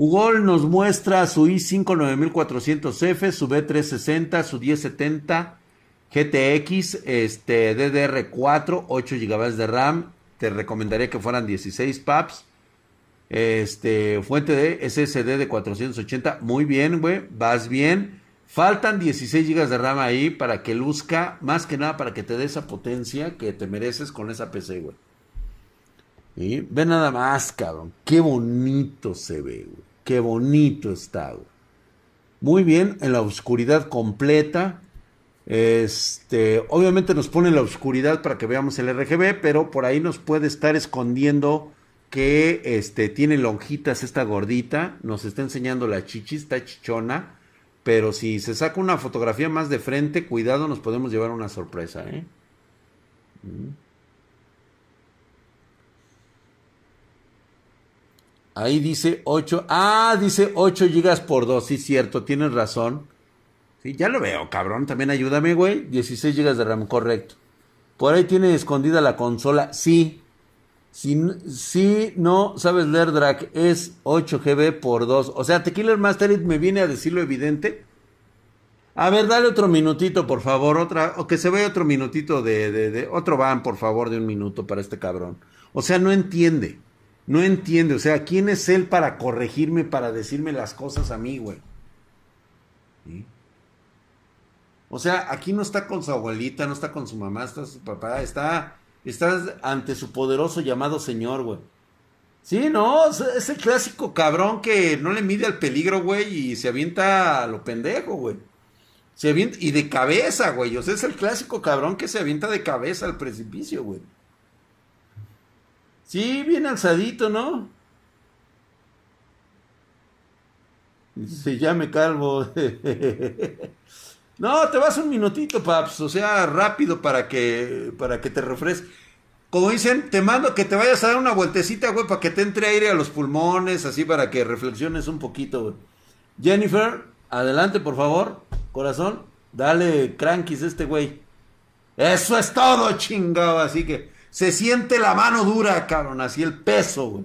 Ugol nos muestra su i5 9400F, su B360, su 1070 GTX, este DDR4, 8 GB de RAM. Te recomendaría que fueran 16 PAPs. Este, fuente de SSD de 480. Muy bien, güey. Vas bien. Faltan 16 GB de RAM ahí para que luzca, más que nada para que te dé esa potencia que te mereces con esa PC, güey. ¿Y? Ve nada más, cabrón. Qué bonito se ve, güey. Qué bonito güey. Muy bien, en la oscuridad completa. Este, obviamente nos pone la oscuridad para que veamos el RGB, pero por ahí nos puede estar escondiendo que este, tiene lonjitas esta gordita, nos está enseñando la chichi, está chichona, pero si se saca una fotografía más de frente, cuidado, nos podemos llevar una sorpresa, ¿eh? Mm. Ahí dice 8. Ah, dice 8 gigas por 2. Sí, cierto, tienes razón. Sí, ya lo veo, cabrón. También ayúdame, güey. 16 gigas de RAM, correcto. Por ahí tiene escondida la consola. Sí, si, no sabes leer drag, es 8 GB por 2. O sea, Tequila Mastered me viene a decir lo evidente. A ver, dale otro minutito, por favor. Otra, o que se vea otro minutito de, de, de, Otro van, por favor, de un minuto para este cabrón. O sea, no entiende. No entiende. O sea, ¿quién es él para corregirme, para decirme las cosas a mí, güey? O sea, aquí no está con su abuelita, no está con su mamá, está su papá, está Estás ante su poderoso llamado Señor, güey. Sí, no, es el clásico cabrón que no le mide al peligro, güey, y se avienta a lo pendejo, güey. Se avienta, y de cabeza, güey. O sea, es el clásico cabrón que se avienta de cabeza al precipicio, güey. Sí, bien alzadito, ¿no? Se llame calvo. No, te vas un minutito, paps. O sea, rápido para que, para que te refresques. Como dicen, te mando que te vayas a dar una vueltecita, güey, para que te entre aire a los pulmones, así para que reflexiones un poquito, güey. Jennifer, adelante, por favor. Corazón, dale crankies a este güey. Eso es todo, chingado. Así que se siente la mano dura, cabrón. Así el peso, güey.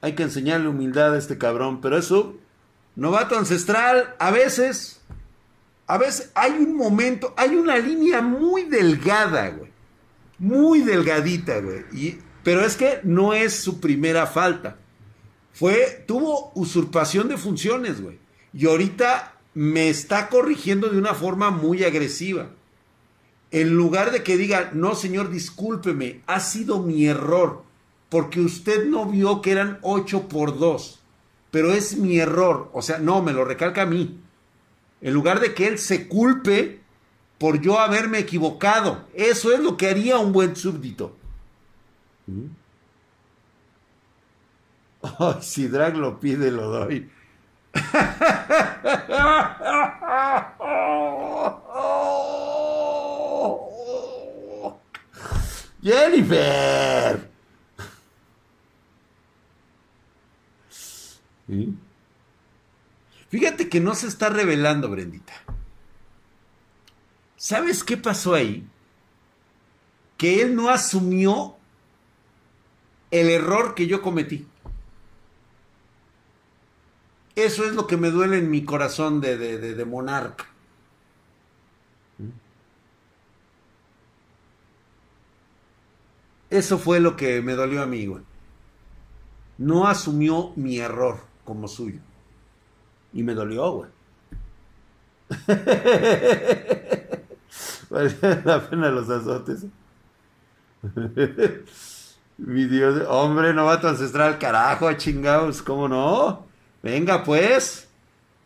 Hay que enseñarle humildad a este cabrón. Pero eso, novato ancestral, a veces a veces hay un momento, hay una línea muy delgada, güey. Muy delgadita, güey. Y, pero es que no es su primera falta. Fue, tuvo usurpación de funciones, güey. Y ahorita me está corrigiendo de una forma muy agresiva. En lugar de que diga, no, señor, discúlpeme, ha sido mi error, porque usted no vio que eran 8 por 2, pero es mi error. O sea, no, me lo recalca a mí en lugar de que él se culpe por yo haberme equivocado. Eso es lo que haría un buen súbdito. si Drag lo pide, lo doy. Jennifer. Fíjate que no se está revelando, Brendita. ¿Sabes qué pasó ahí? Que él no asumió el error que yo cometí. Eso es lo que me duele en mi corazón de, de, monarca. Eso fue lo que me dolió a mí, güey. No asumió mi error como suyo. Y me dolió, güey. Vale la pena los azotes. Mi Dios, hombre, novato ancestral, carajo, chingados, ¿cómo no? Venga, pues.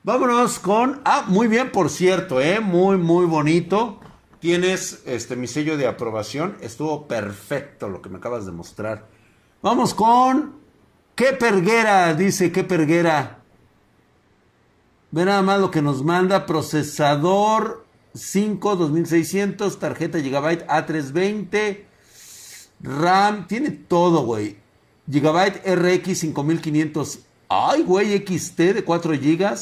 Vámonos con. Ah, muy bien, por cierto, ¿eh? Muy, muy bonito. Tienes este, mi sello de aprobación. Estuvo perfecto lo que me acabas de mostrar. Vamos con. ¿Qué perguera? Dice, ¿qué perguera? Ve nada más lo que nos manda. Procesador 5 2600, tarjeta Gigabyte A320, RAM, tiene todo, güey. Gigabyte RX 5500. Ay, güey, XT de 4 GB.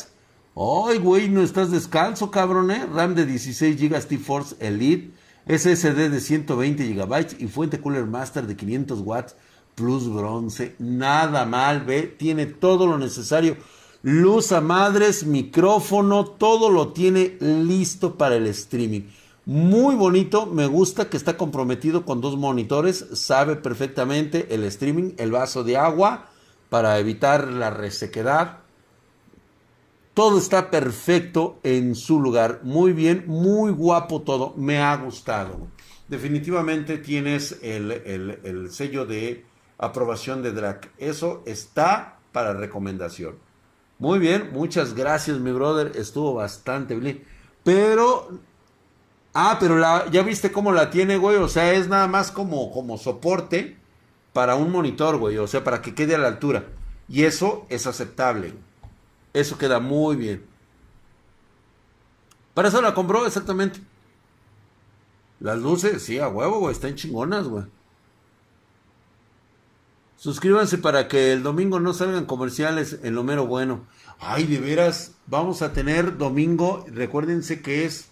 Ay, güey, no estás descalzo, cabrón, ¿eh? RAM de 16 GB T-Force Elite. SSD de 120 GB y fuente Cooler Master de 500 watts plus bronce. Nada mal, ve. Tiene todo lo necesario luz a madres, micrófono, todo lo tiene listo para el streaming. Muy bonito, me gusta que está comprometido con dos monitores, sabe perfectamente el streaming, el vaso de agua para evitar la resequedad. Todo está perfecto en su lugar, muy bien, muy guapo todo, me ha gustado. Definitivamente tienes el, el sello de aprobación de DRAC, eso está para recomendación. Muy bien, muchas gracias, mi brother. Estuvo bastante bien. Pero. Ah, pero la, ya viste cómo la tiene, güey. O sea, es nada más como, como soporte para un monitor, güey. O sea, para que quede a la altura. Y eso es aceptable. Eso queda muy bien. Para eso la compró, exactamente. Las luces, sí, a huevo, güey. Están chingonas, güey. Suscríbanse para que el domingo no salgan comerciales en lo mero bueno. Ay, de veras, vamos a tener domingo, recuérdense que es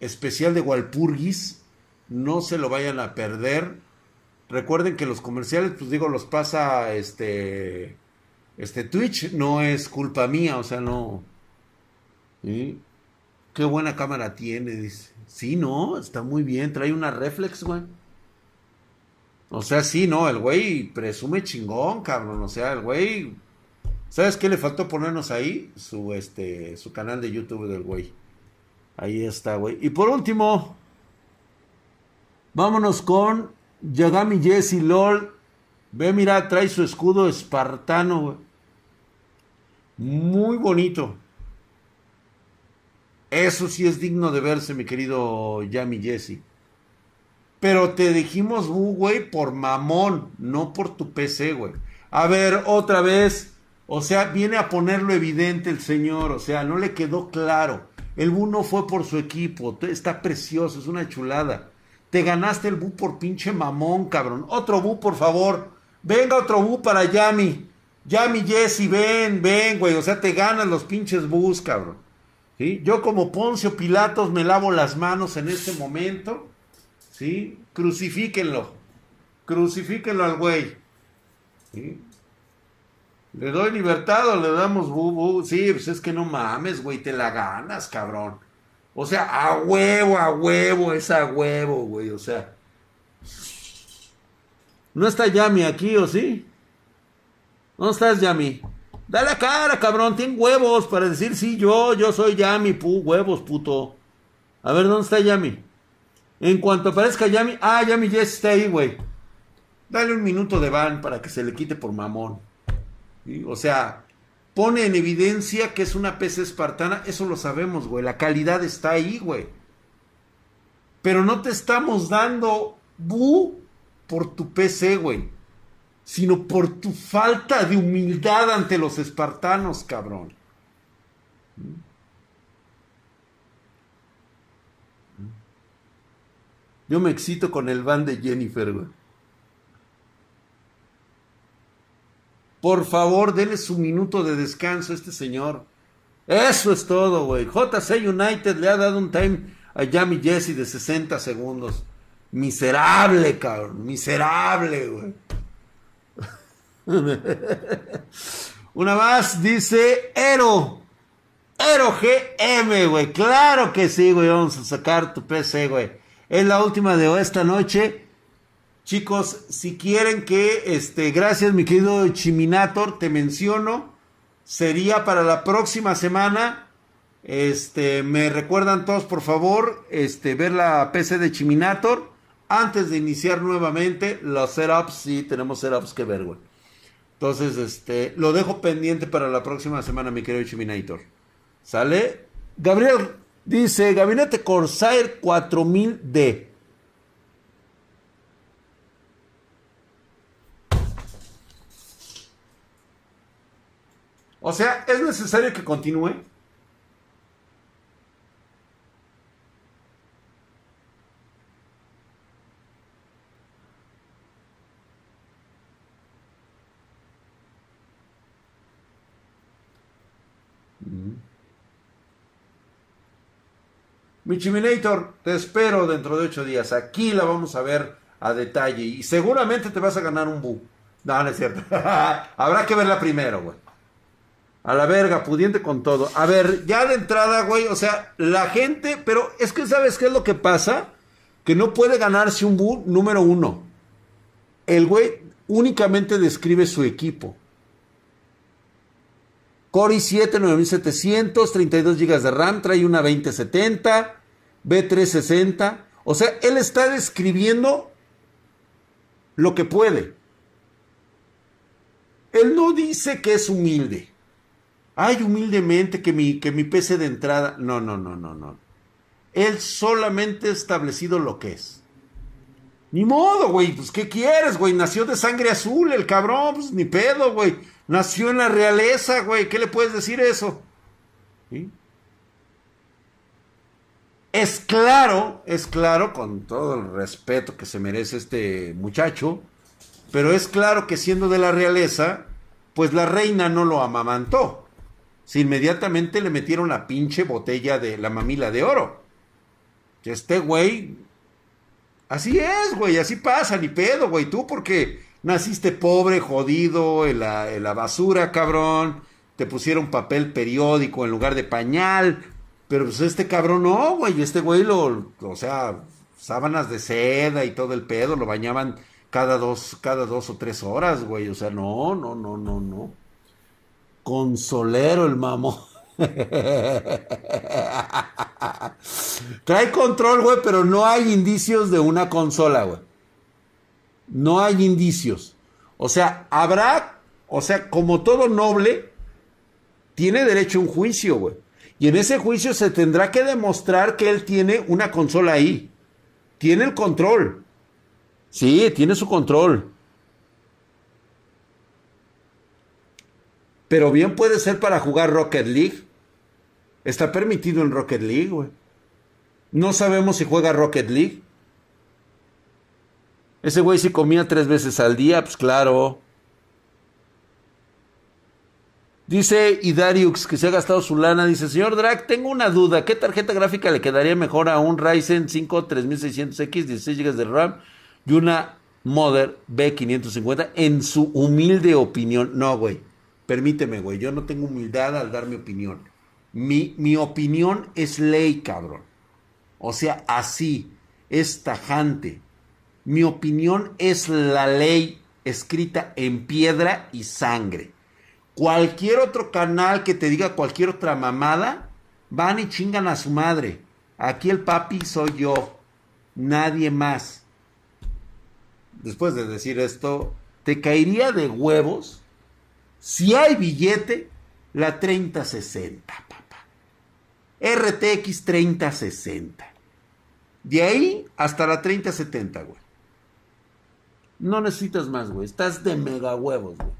especial de Walpurgis, no se lo vayan a perder. Recuerden que los comerciales, pues digo, los pasa este este Twitch, no es culpa mía, o sea, no. Qué buena cámara tiene, dice. Sí, no, está muy bien, trae una reflex, güey. O sea, sí, no, el güey presume chingón, cabrón. O sea, el güey. ¿Sabes qué le faltó ponernos ahí? Su, este, su canal de YouTube del güey. Ahí está, güey. Y por último, vámonos con Yagami Jesse LOL. Ve, mira, trae su escudo espartano, güey. Muy bonito. Eso sí es digno de verse, mi querido Yami Jesse. Pero te dijimos, uh, güey, por mamón, no por tu PC, güey. A ver, otra vez. O sea, viene a ponerlo evidente el señor. O sea, no le quedó claro. El Bu no fue por su equipo. Está precioso, es una chulada. Te ganaste el Bu por pinche mamón, cabrón. Otro Bu, por favor. Venga otro Bu para Yami. Yami Jesse, ven, ven, güey. O sea, te ganas los pinches Bus, cabrón. ¿Sí? Yo como Poncio Pilatos me lavo las manos en este momento. ¿sí? Crucifíquenlo, crucifíquenlo al güey. ¿Le doy libertad o le damos bu, Sí, pues es que no mames, güey, te la ganas, cabrón. O sea, a huevo, a huevo, es a huevo, güey, o sea. ¿No está Yami aquí o sí? ¿Dónde estás, Yami? Dale la cara, cabrón, ten huevos para decir sí, yo, yo soy Yami, pu, huevos, puto. A ver, ¿dónde está Yami? En cuanto aparezca Yami, ah, Yami ya está ahí, güey. Dale un minuto de van para que se le quite por mamón. O sea, pone en evidencia que es una PC espartana, eso lo sabemos, güey. La calidad está ahí, güey. Pero no te estamos dando bu por tu PC, güey. Sino por tu falta de humildad ante los espartanos, cabrón. Yo me excito con el van de Jennifer, güey. Por favor, denle su minuto de descanso a este señor. Eso es todo, güey. JC United le ha dado un time a Yami Jesse de 60 segundos. Miserable, cabrón. Miserable, güey. Una más, dice Ero. Ero GM, güey. Claro que sí, güey. Vamos a sacar tu PC, güey. Es la última de esta noche. Chicos, si quieren que, este, gracias mi querido Chiminator, te menciono. Sería para la próxima semana. Este, me recuerdan todos, por favor, este, ver la PC de Chiminator. Antes de iniciar nuevamente los setups, sí, tenemos setups que ver. Entonces, este, lo dejo pendiente para la próxima semana, mi querido Chiminator. ¿Sale? Gabriel dice, Gabinete Corsair 4000D. O sea, ¿es necesario que continúe? Michiminator, te espero dentro de ocho días. Aquí la vamos a ver a detalle y seguramente te vas a ganar un bu. No, no es cierto. Habrá que verla primero, güey. A la verga, pudiente con todo. A ver, ya de entrada, güey, o sea, la gente, pero es que sabes qué es lo que pasa? Que no puede ganarse un bu número uno. El güey únicamente describe su equipo. Core i7 9700, 32 GB de RAM, trae una 2070, B360. O sea, él está describiendo lo que puede. Él no dice que es humilde. Ay, humildemente que mi, que mi PC de entrada. No, no, no, no, no. Él solamente ha establecido lo que es. Ni modo, güey. Pues, ¿qué quieres, güey? Nació de sangre azul el cabrón. Pues, ni pedo, güey. Nació en la realeza, güey. ¿Qué le puedes decir eso? Es claro, es claro, con todo el respeto que se merece este muchacho, pero es claro que siendo de la realeza, pues la reina no lo amamantó. Si inmediatamente le metieron la pinche botella de la mamila de oro. Que este güey. Así es, güey, así pasa, ni pedo, güey. Tú porque Naciste pobre, jodido, en la, basura, cabrón. Te pusieron papel periódico en lugar de pañal. Pero pues este cabrón no, güey. Este güey lo, o sea, sábanas de seda y todo el pedo, lo bañaban cada dos, cada dos o tres horas, güey. O sea, no, no, no, no, no. Consolero el mamo. Trae control, güey, pero no hay indicios de una consola, güey. No hay indicios. O sea, habrá, o sea, como todo noble, tiene derecho a un juicio, güey. Y en ese juicio se tendrá que demostrar que él tiene una consola ahí. Tiene el control. Sí, tiene su control. Pero bien puede ser para jugar Rocket League. Está permitido en Rocket League, güey. No sabemos si juega Rocket League. Ese güey sí comía tres veces al día, pues claro. Dice Idariux que se ha gastado su lana. Dice, señor Drag, tengo una duda. ¿Qué tarjeta gráfica le quedaría mejor a un Ryzen 5 3600X, 16 GB de RAM y una Mother B550? En su humilde opinión. No, güey. Permíteme, güey. Yo no tengo humildad al dar mi opinión. Mi, mi opinión es ley, cabrón. O sea, así. Es tajante. Mi opinión es la ley escrita en piedra y sangre. Cualquier otro canal que te diga cualquier otra mamada, van y chingan a su madre. Aquí el papi soy yo, nadie más. Después de decir esto, te caería de huevos si hay billete la 3060, papá. RTX 3060. De ahí hasta la 3070, güey. No necesitas más, güey. Estás de mega huevos, güey.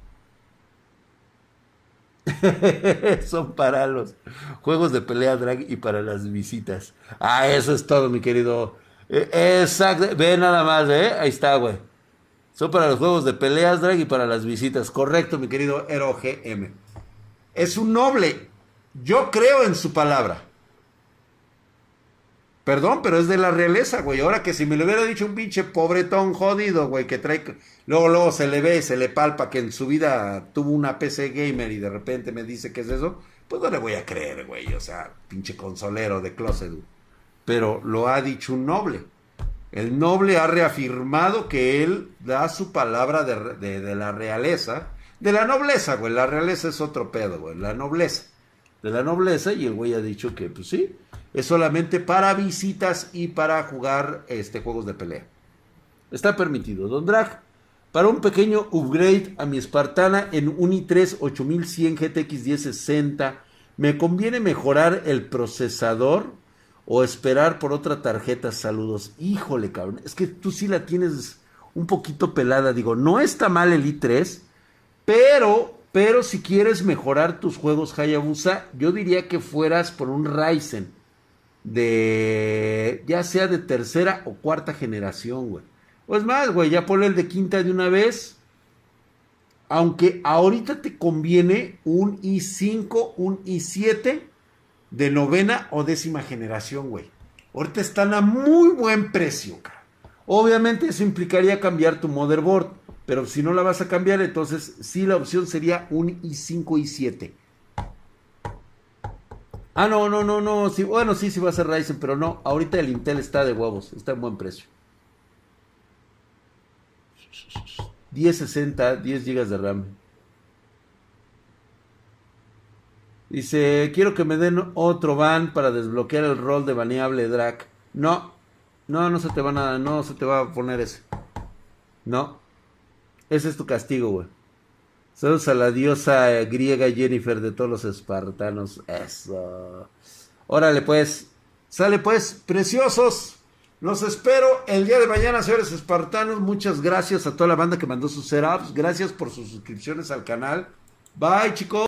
Son para los juegos de pelea drag y para las visitas. Ah, eso es todo, mi querido Eh, exacto, ve nada más, ¿eh? Ahí está, güey. Son para los juegos de peleas, drag, y para las visitas. Correcto, mi querido Ero GM. Es un noble. Yo creo en su palabra. Perdón, pero es de la realeza, güey. Ahora que si me lo hubiera dicho un pinche pobretón jodido, güey, que trae. Luego, luego se le ve, se le palpa que en su vida tuvo una PC gamer y de repente me dice que es eso, pues no le voy a creer, güey. O sea, pinche consolero de closet. Pero lo ha dicho un noble. El noble ha reafirmado que él da su palabra de, de la realeza. De la nobleza, güey. La realeza es otro pedo, güey. La nobleza. De la nobleza. Y el güey ha dicho que, pues sí, es solamente para visitas y para jugar este, juegos de pelea. Está permitido. Don Drag, para un pequeño upgrade a mi Spartana en un i3 8100 GTX 1060, ¿me conviene mejorar el procesador o esperar por otra tarjeta? Saludos. Híjole, cabrón. Es que tú sí la tienes un poquito pelada. Digo, no está mal el i3, pero, pero si quieres mejorar tus juegos Hayabusa, yo diría que fueras por un Ryzen de ya sea de tercera o cuarta generación, güey. Pues más, güey, ya ponle el de quinta de una vez. Aunque ahorita te conviene un i5, un i7 de novena o décima generación, güey. Ahorita están a muy buen precio. Obviamente eso implicaría cambiar tu motherboard, pero si no la vas a cambiar, entonces sí la opción sería un i5, i7. Ah, no, no, no, no. Sí, bueno, sí, sí va a ser Ryzen, pero no. Ahorita el Intel está de huevos. Está en buen precio. 1060, 10 GB de RAM. Dice, quiero que me den otro ban para desbloquear el rol de baneable drag. No, no, no se te va nada, no se te va a poner ese. No, ese es tu castigo, güey. Saludos a la diosa griega Jennifer de todos los espartanos. Eso. Órale, pues. Sale, pues, preciosos. Los espero el día de mañana, señores espartanos. Muchas gracias a toda la banda que mandó sus setups. Gracias por sus suscripciones al canal. Bye, chicos.